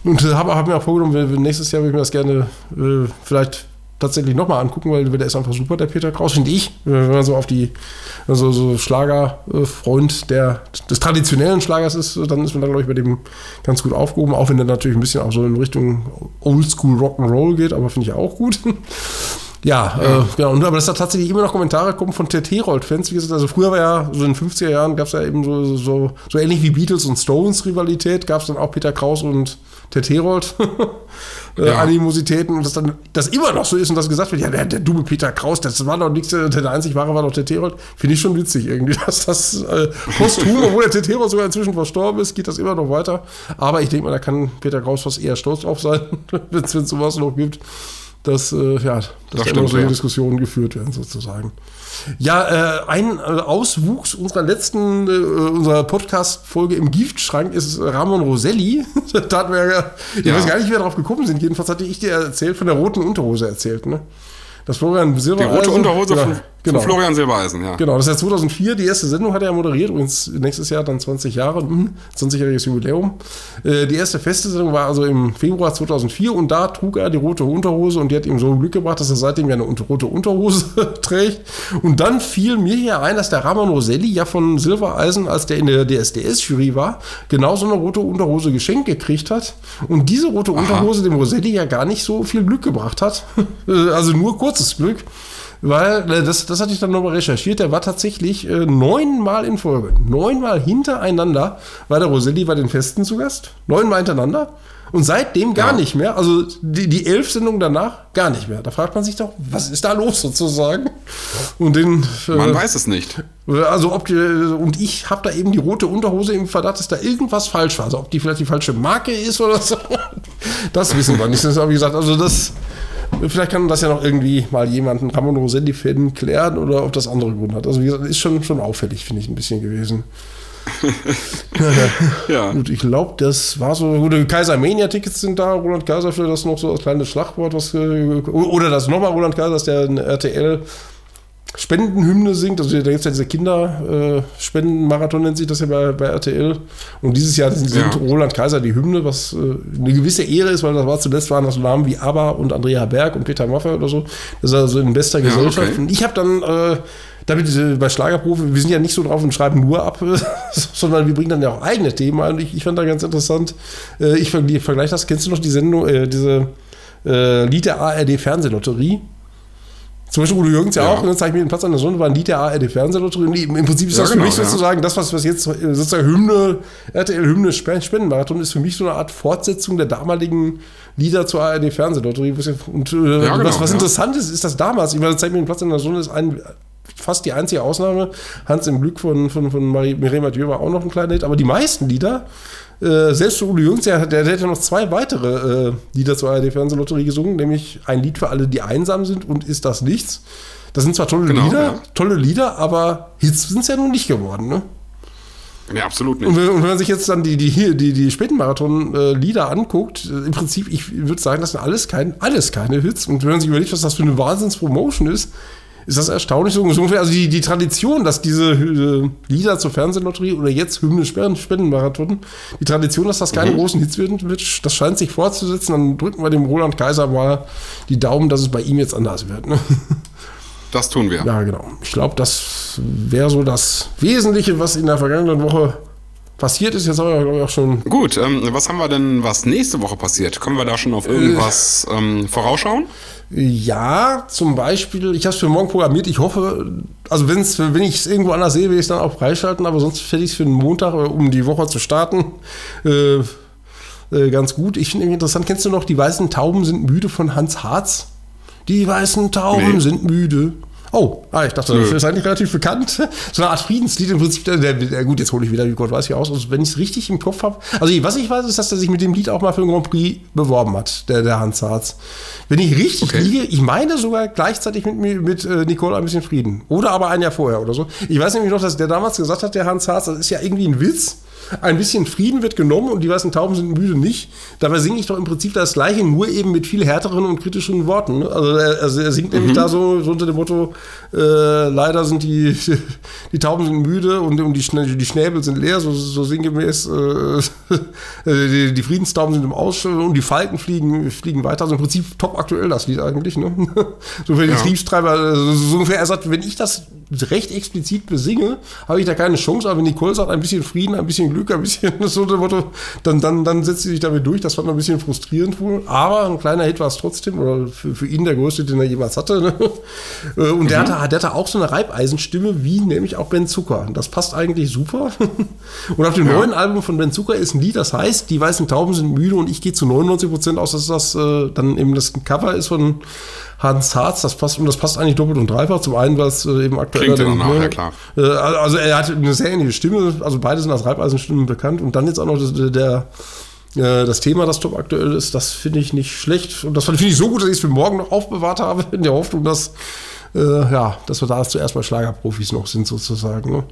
Und habe hab mir auch vorgenommen, nächstes Jahr würde ich mir das gerne äh, vielleicht tatsächlich nochmal angucken, weil der ist einfach super, der Peter Kraus, finde ich. Wenn man so auf die, also so Schlagerfreund der, des traditionellen Schlagers ist, dann ist man da, glaube ich, bei dem ganz gut aufgehoben, auch wenn der natürlich ein bisschen auch so in Richtung Oldschool Rock'n'Roll geht, aber finde ich auch gut. Ja, ja. Äh, genau. Und, aber dass da tatsächlich immer noch Kommentare kommen von TT-Rold-Fans. Wie gesagt, also früher war ja, so in den 50er Jahren gab es ja eben so, so, so ähnlich wie Beatles und Stones-Rivalität, gab es dann auch Peter Kraus und TT-Rold. äh, ja. Animositäten und dass dann das immer noch so ist und das gesagt wird, ja, der, der dumme Peter Kraus, das war doch nichts, der einzig wahre war doch der Terold, finde ich schon witzig irgendwie, dass das äh, posthum, obwohl der Terold sogar inzwischen verstorben ist, geht das immer noch weiter. Aber ich denke mal, da kann Peter Kraus fast eher stolz drauf sein, wenn es sowas noch gibt dass, äh, ja, dass das da immer so ja. Diskussionen geführt werden, sozusagen. Ja, äh, ein äh, Auswuchs unserer letzten, äh, unserer Podcast-Folge im Giftschrank ist Ramon Roselli. da hatten wir ja, ich ja. weiß gar nicht, wie wir darauf gekommen sind. Jedenfalls hatte ich dir erzählt, von der roten Unterhose erzählt, ne? Das Florian Silbereisen. Die rote Unterhose ja, von, genau. von, Florian Silbereisen, ja. Genau, das ist ja 2004, die erste Sendung hat er moderiert, übrigens nächstes Jahr dann 20 Jahre, 20-jähriges hm, Jubiläum. Äh, die erste feste Sendung war also im Februar 2004 und da trug er die rote Unterhose und die hat ihm so Glück gebracht, dass er seitdem ja eine rote Unterhose trägt. Und dann fiel mir hier ein, dass der Ramon Roselli ja von Silbereisen, als der in der DSDS-Jury war, genauso eine rote Unterhose geschenkt gekriegt hat und diese rote Aha. Unterhose dem Roselli ja gar nicht so viel Glück gebracht hat. also nur kurzes Glück. Weil, äh, das, das hatte ich dann nochmal recherchiert, der war tatsächlich äh, neunmal in Folge, neunmal hintereinander war der Roselli bei den Festen zu Gast, neunmal hintereinander. Und seitdem gar ja. nicht mehr. Also die, die elf Sendungen danach gar nicht mehr. Da fragt man sich doch, was ist da los sozusagen? Und den, man äh, weiß es nicht. Also ob die, und ich habe da eben die rote Unterhose im Verdacht, dass da irgendwas falsch war. Also ob die vielleicht die falsche Marke ist oder so. Das wissen wir nicht. Das habe ich gesagt. Also das Vielleicht kann das ja noch irgendwie mal jemanden, kann man Rosetti-Fan klären oder ob das andere Gründe hat. Also wie gesagt, ist schon, schon auffällig, finde ich, ein bisschen gewesen. ja. Gut, ich glaube, das war so. Gute Kaiser Mania-Tickets sind da. Roland Kaiser für das noch so als kleines Schlagwort. Was, äh, oder das nochmal Roland Kaiser, dass der ein RTL Spendenhymne singt. Also da gibt es ja diese Kinderspendenmarathon, nennt sich das ja bei, bei RTL. Und dieses Jahr singt ja. Roland Kaiser die Hymne, was äh, eine gewisse Ehre ist, weil das war zuletzt waren das Namen wie ABBA und Andrea Berg und Peter Maffay oder so. Das ist also in bester ja, Gesellschaft. Okay. Und ich habe dann äh, damit äh, bei Schlagerprofi, wir sind ja nicht so drauf und schreiben nur ab, sondern wir bringen dann ja auch eigene Themen ein. Ich, ich fand da ganz interessant. Äh, ich vergleiche das, kennst du noch die Sendung, äh, diese äh, Lied der ARD Fernsehlotterie? Zum Beispiel Udo Jürgens ja, ja auch, und dann zeige ich mir den Platz an der Sonne, war ein Lied der ARD Fernsehlotterie. Im Prinzip ist das ja, genau, für mich sozusagen, das, was, was jetzt sozusagen Hymne, RTL Hymne Spendenmarathon ist für mich so eine Art Fortsetzung der damaligen Lieder zur ARD Fernsehlotterie. Und äh, genau, was, was interessant ist, ist, dass damals, ich meine, zeige mir den Platz an der Sonne, ist ein fast die einzige Ausnahme. Hans im Glück von, von, von Mireille Mathieu war auch noch ein kleiner Hit, aber die meisten Lieder äh, selbst Udo Jürgens, der, der, der hat ja noch zwei weitere äh, Lieder zur ARD-Fernsehlotterie gesungen, nämlich ein Lied für alle, die einsam sind und Ist das nichts. Das sind zwar tolle genau, Lieder, ja. tolle Lieder, aber Hits sind es ja nun nicht geworden, ne? Ja, absolut nicht. Und wenn, und wenn, man sich jetzt dann die, die, die, die Spätenmarathon-Lieder anguckt, äh, im Prinzip, ich würde sagen, das sind alles, kein, alles keine Hits. Und wenn man sich überlegt, was das für eine Wahnsinns-Promotion ist, ist das erstaunlich so ungefähr. Also die, die Tradition, dass diese äh, Lieder zur Fernsehlotterie oder jetzt Hymne Spendenmarathon, die Tradition, dass das keine mhm. großen Hits werden wird, das scheint sich fortzusetzen. Dann drücken wir dem Roland Kaiser mal die Daumen, dass es bei ihm jetzt anders wird. Ne? Das tun wir. Ja, genau. Ich glaube, das wäre so das Wesentliche, was in der vergangenen Woche passiert ist. Jetzt haben wir, glaube ich, auch schon. Gut, ähm, was haben wir denn, was nächste Woche passiert? Können wir da schon auf irgendwas äh, ähm, vorausschauen? Ja, zum Beispiel, ich habe es für morgen programmiert. Ich hoffe, also wenn's, wenn ich es irgendwo anders sehe, will ich es dann auch freischalten, aber sonst fände ich es für den Montag, äh, um die Woche zu starten. Äh, äh, ganz gut. Ich finde interessant, kennst du noch, die weißen Tauben sind müde von Hans Harz? Die weißen Tauben nee. sind müde. Oh, ah, ich dachte, das ist eigentlich relativ bekannt. So eine Art Friedenslied im Prinzip. Der, gut, jetzt hole ich wieder, wie Gott weiß ich aus. Also, wenn ich es richtig im Kopf habe. Also, was ich weiß, ist, dass er sich mit dem Lied auch mal für den Grand Prix beworben hat, der, der Hans Harz. Wenn ich richtig okay. liege, ich meine sogar gleichzeitig mit, mit äh, Nicole ein bisschen Frieden. Oder aber ein Jahr vorher oder so. Ich weiß nämlich noch, dass der damals gesagt hat, der Hans Harz, das ist ja irgendwie ein Witz ein bisschen Frieden wird genommen und die weißen Tauben sind müde nicht. Dabei singe ich doch im Prinzip das Gleiche, nur eben mit viel härteren und kritischen Worten. Ne? Also er, also er singt mhm. nämlich da so, so, unter dem Motto, äh, leider sind die, die Tauben sind müde und, und die, die Schnäbel sind leer, so, so sinngemäß. Äh, die, die, Friedenstauben sind im Aus und die Falken fliegen, fliegen weiter. Also im Prinzip top aktuell das Lied eigentlich. Ne? so für die ja. Triebstreiber, also so ungefähr, er sagt, wenn ich das recht explizit besinge, habe ich da keine Chance, aber wenn Nicole sagt, ein bisschen Frieden, ein bisschen Glück, ein bisschen so Motto, dann, dann, dann setzt sie sich damit durch. Das fand ein bisschen frustrierend wohl. Aber ein kleiner Hit war es trotzdem, oder für, für ihn der größte, den er jemals hatte. Ne? Äh, und mhm. der, hatte, der hatte auch so eine Reibeisenstimme, wie nämlich auch Ben Zucker. Das passt eigentlich super. Und auf dem ja. neuen Album von Ben Zucker ist ein Lied, das heißt, die weißen Tauben sind müde und ich gehe zu 99 Prozent aus, dass das äh, dann eben das Cover ist von Hans Harz, das passt und das passt eigentlich doppelt und dreifach. Zum einen, was äh, eben aktuell. Klingt dann, auch, ja klar. Äh, also er hat eine sehr ähnliche Stimme, also beide sind als Reibeisenstimmen bekannt und dann jetzt auch noch das, der, äh, das Thema, das top aktuell ist, das finde ich nicht schlecht. Und das finde ich so gut, dass ich es für morgen noch aufbewahrt habe, in der Hoffnung, dass, äh, ja, dass wir da zuerst mal Schlagerprofis noch sind, sozusagen. Ne?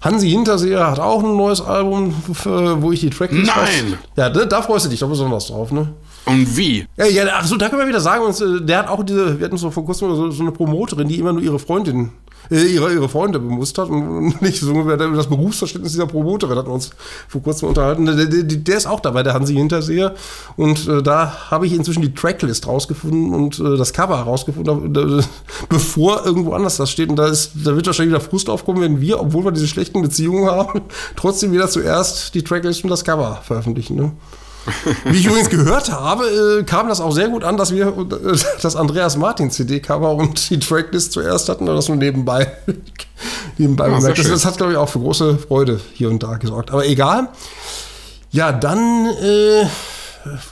Hansi Hinterseher hat auch ein neues Album, wo ich die Tracklist. Nein! Ja, da, da freust du dich doch besonders drauf, ne? Und wie? Ja, ja achso, da können wir wieder sagen, äh, der hat auch diese, wir hatten so vor kurzem so, so eine Promoterin, die immer nur ihre Freundin äh, ihre, ihre Freunde bemustert und nicht so das Berufsverständnis dieser Promoterin hatten uns vor kurzem unterhalten. Der, der, der ist auch dabei, der Hansi Hinterseher. Und äh, da habe ich inzwischen die Tracklist rausgefunden und äh, das Cover rausgefunden, da, bevor irgendwo anders das steht. Und da, ist, da wird wahrscheinlich wieder Frust aufkommen, wenn wir, obwohl wir diese schlechten Beziehungen haben, trotzdem wieder zuerst die Tracklist und das Cover veröffentlichen. Ne? Wie ich übrigens gehört habe, äh, kam das auch sehr gut an, dass wir äh, das Andreas Martin CD-Cover und die Tracklist zuerst hatten, oder das nur nebenbei. nebenbei ja, das, das, hat, glaube ich, auch für große Freude hier und da gesorgt. Aber egal. Ja, dann äh,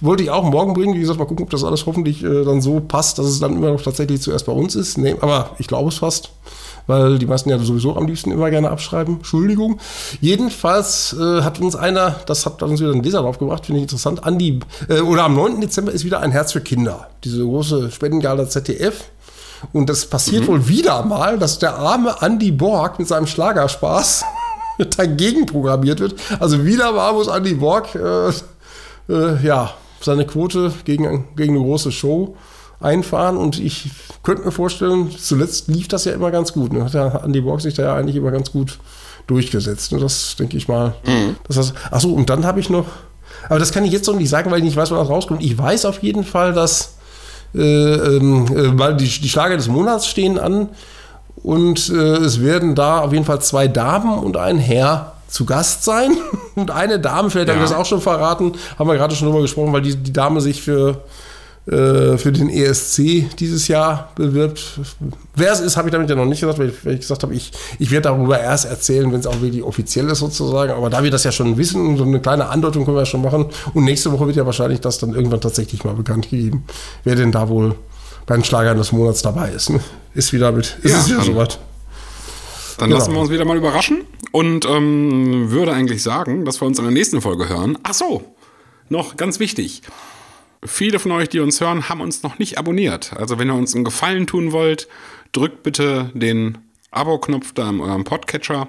wollte ich auch morgen bringen. Wie gesagt, mal gucken, ob das alles hoffentlich äh, dann so passt, dass es dann immer noch tatsächlich zuerst bei uns ist. Nee, aber ich glaube es fast weil die meisten ja sowieso am liebsten immer gerne abschreiben. Entschuldigung. Jedenfalls äh, hat uns einer, das hat uns wieder ein Leser draufgebracht, finde ich interessant, an die, äh, oder am 9. Dezember ist wieder ein Herz für Kinder. Diese große Spendengala ZDF. Und das passiert mhm. wohl wieder mal, dass der arme Andy Borg mit seinem Schlagerspaß dagegen programmiert wird. Also wieder mal muss Andy Borg äh, äh, ja, seine Quote gegen, gegen eine große Show einfahren und ich könnte mir vorstellen, zuletzt lief das ja immer ganz gut. Ne? Hat ja Andy Borg sich da ja eigentlich immer ganz gut durchgesetzt. Ne? Das denke ich mal. Mhm. Das heißt, achso, und dann habe ich noch, aber das kann ich jetzt noch nicht sagen, weil ich nicht weiß, das rauskommt. Ich weiß auf jeden Fall, dass äh, ähm, äh, weil die, die Schlager des Monats stehen an und äh, es werden da auf jeden Fall zwei Damen und ein Herr zu Gast sein. Und eine Dame, vielleicht ja. habe ich das auch schon verraten, haben wir gerade schon drüber gesprochen, weil die, die Dame sich für äh, für den ESC dieses Jahr bewirbt. Wer es ist, habe ich damit ja noch nicht gesagt, weil ich, weil ich gesagt habe, ich, ich werde darüber erst erzählen, wenn es auch wirklich offiziell ist sozusagen. Aber da wir das ja schon wissen, so eine kleine Andeutung können wir ja schon machen. Und nächste Woche wird ja wahrscheinlich das dann irgendwann tatsächlich mal bekannt gegeben, wer denn da wohl bei den Schlagern des Monats dabei ist. Ne? Ist wieder mit, ist ja, es wieder soweit. Dann genau. lassen wir uns wieder mal überraschen und ähm, würde eigentlich sagen, dass wir uns in der nächsten Folge hören. Ach so, noch ganz wichtig. Viele von euch, die uns hören, haben uns noch nicht abonniert. Also wenn ihr uns einen Gefallen tun wollt, drückt bitte den Abo-Knopf da in eurem Podcatcher.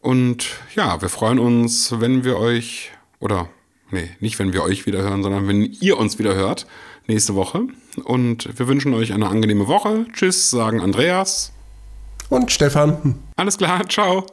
Und ja, wir freuen uns, wenn wir euch, oder nee, nicht wenn wir euch wieder hören, sondern wenn ihr uns wieder hört nächste Woche. Und wir wünschen euch eine angenehme Woche. Tschüss, sagen Andreas. Und Stefan. Alles klar, ciao.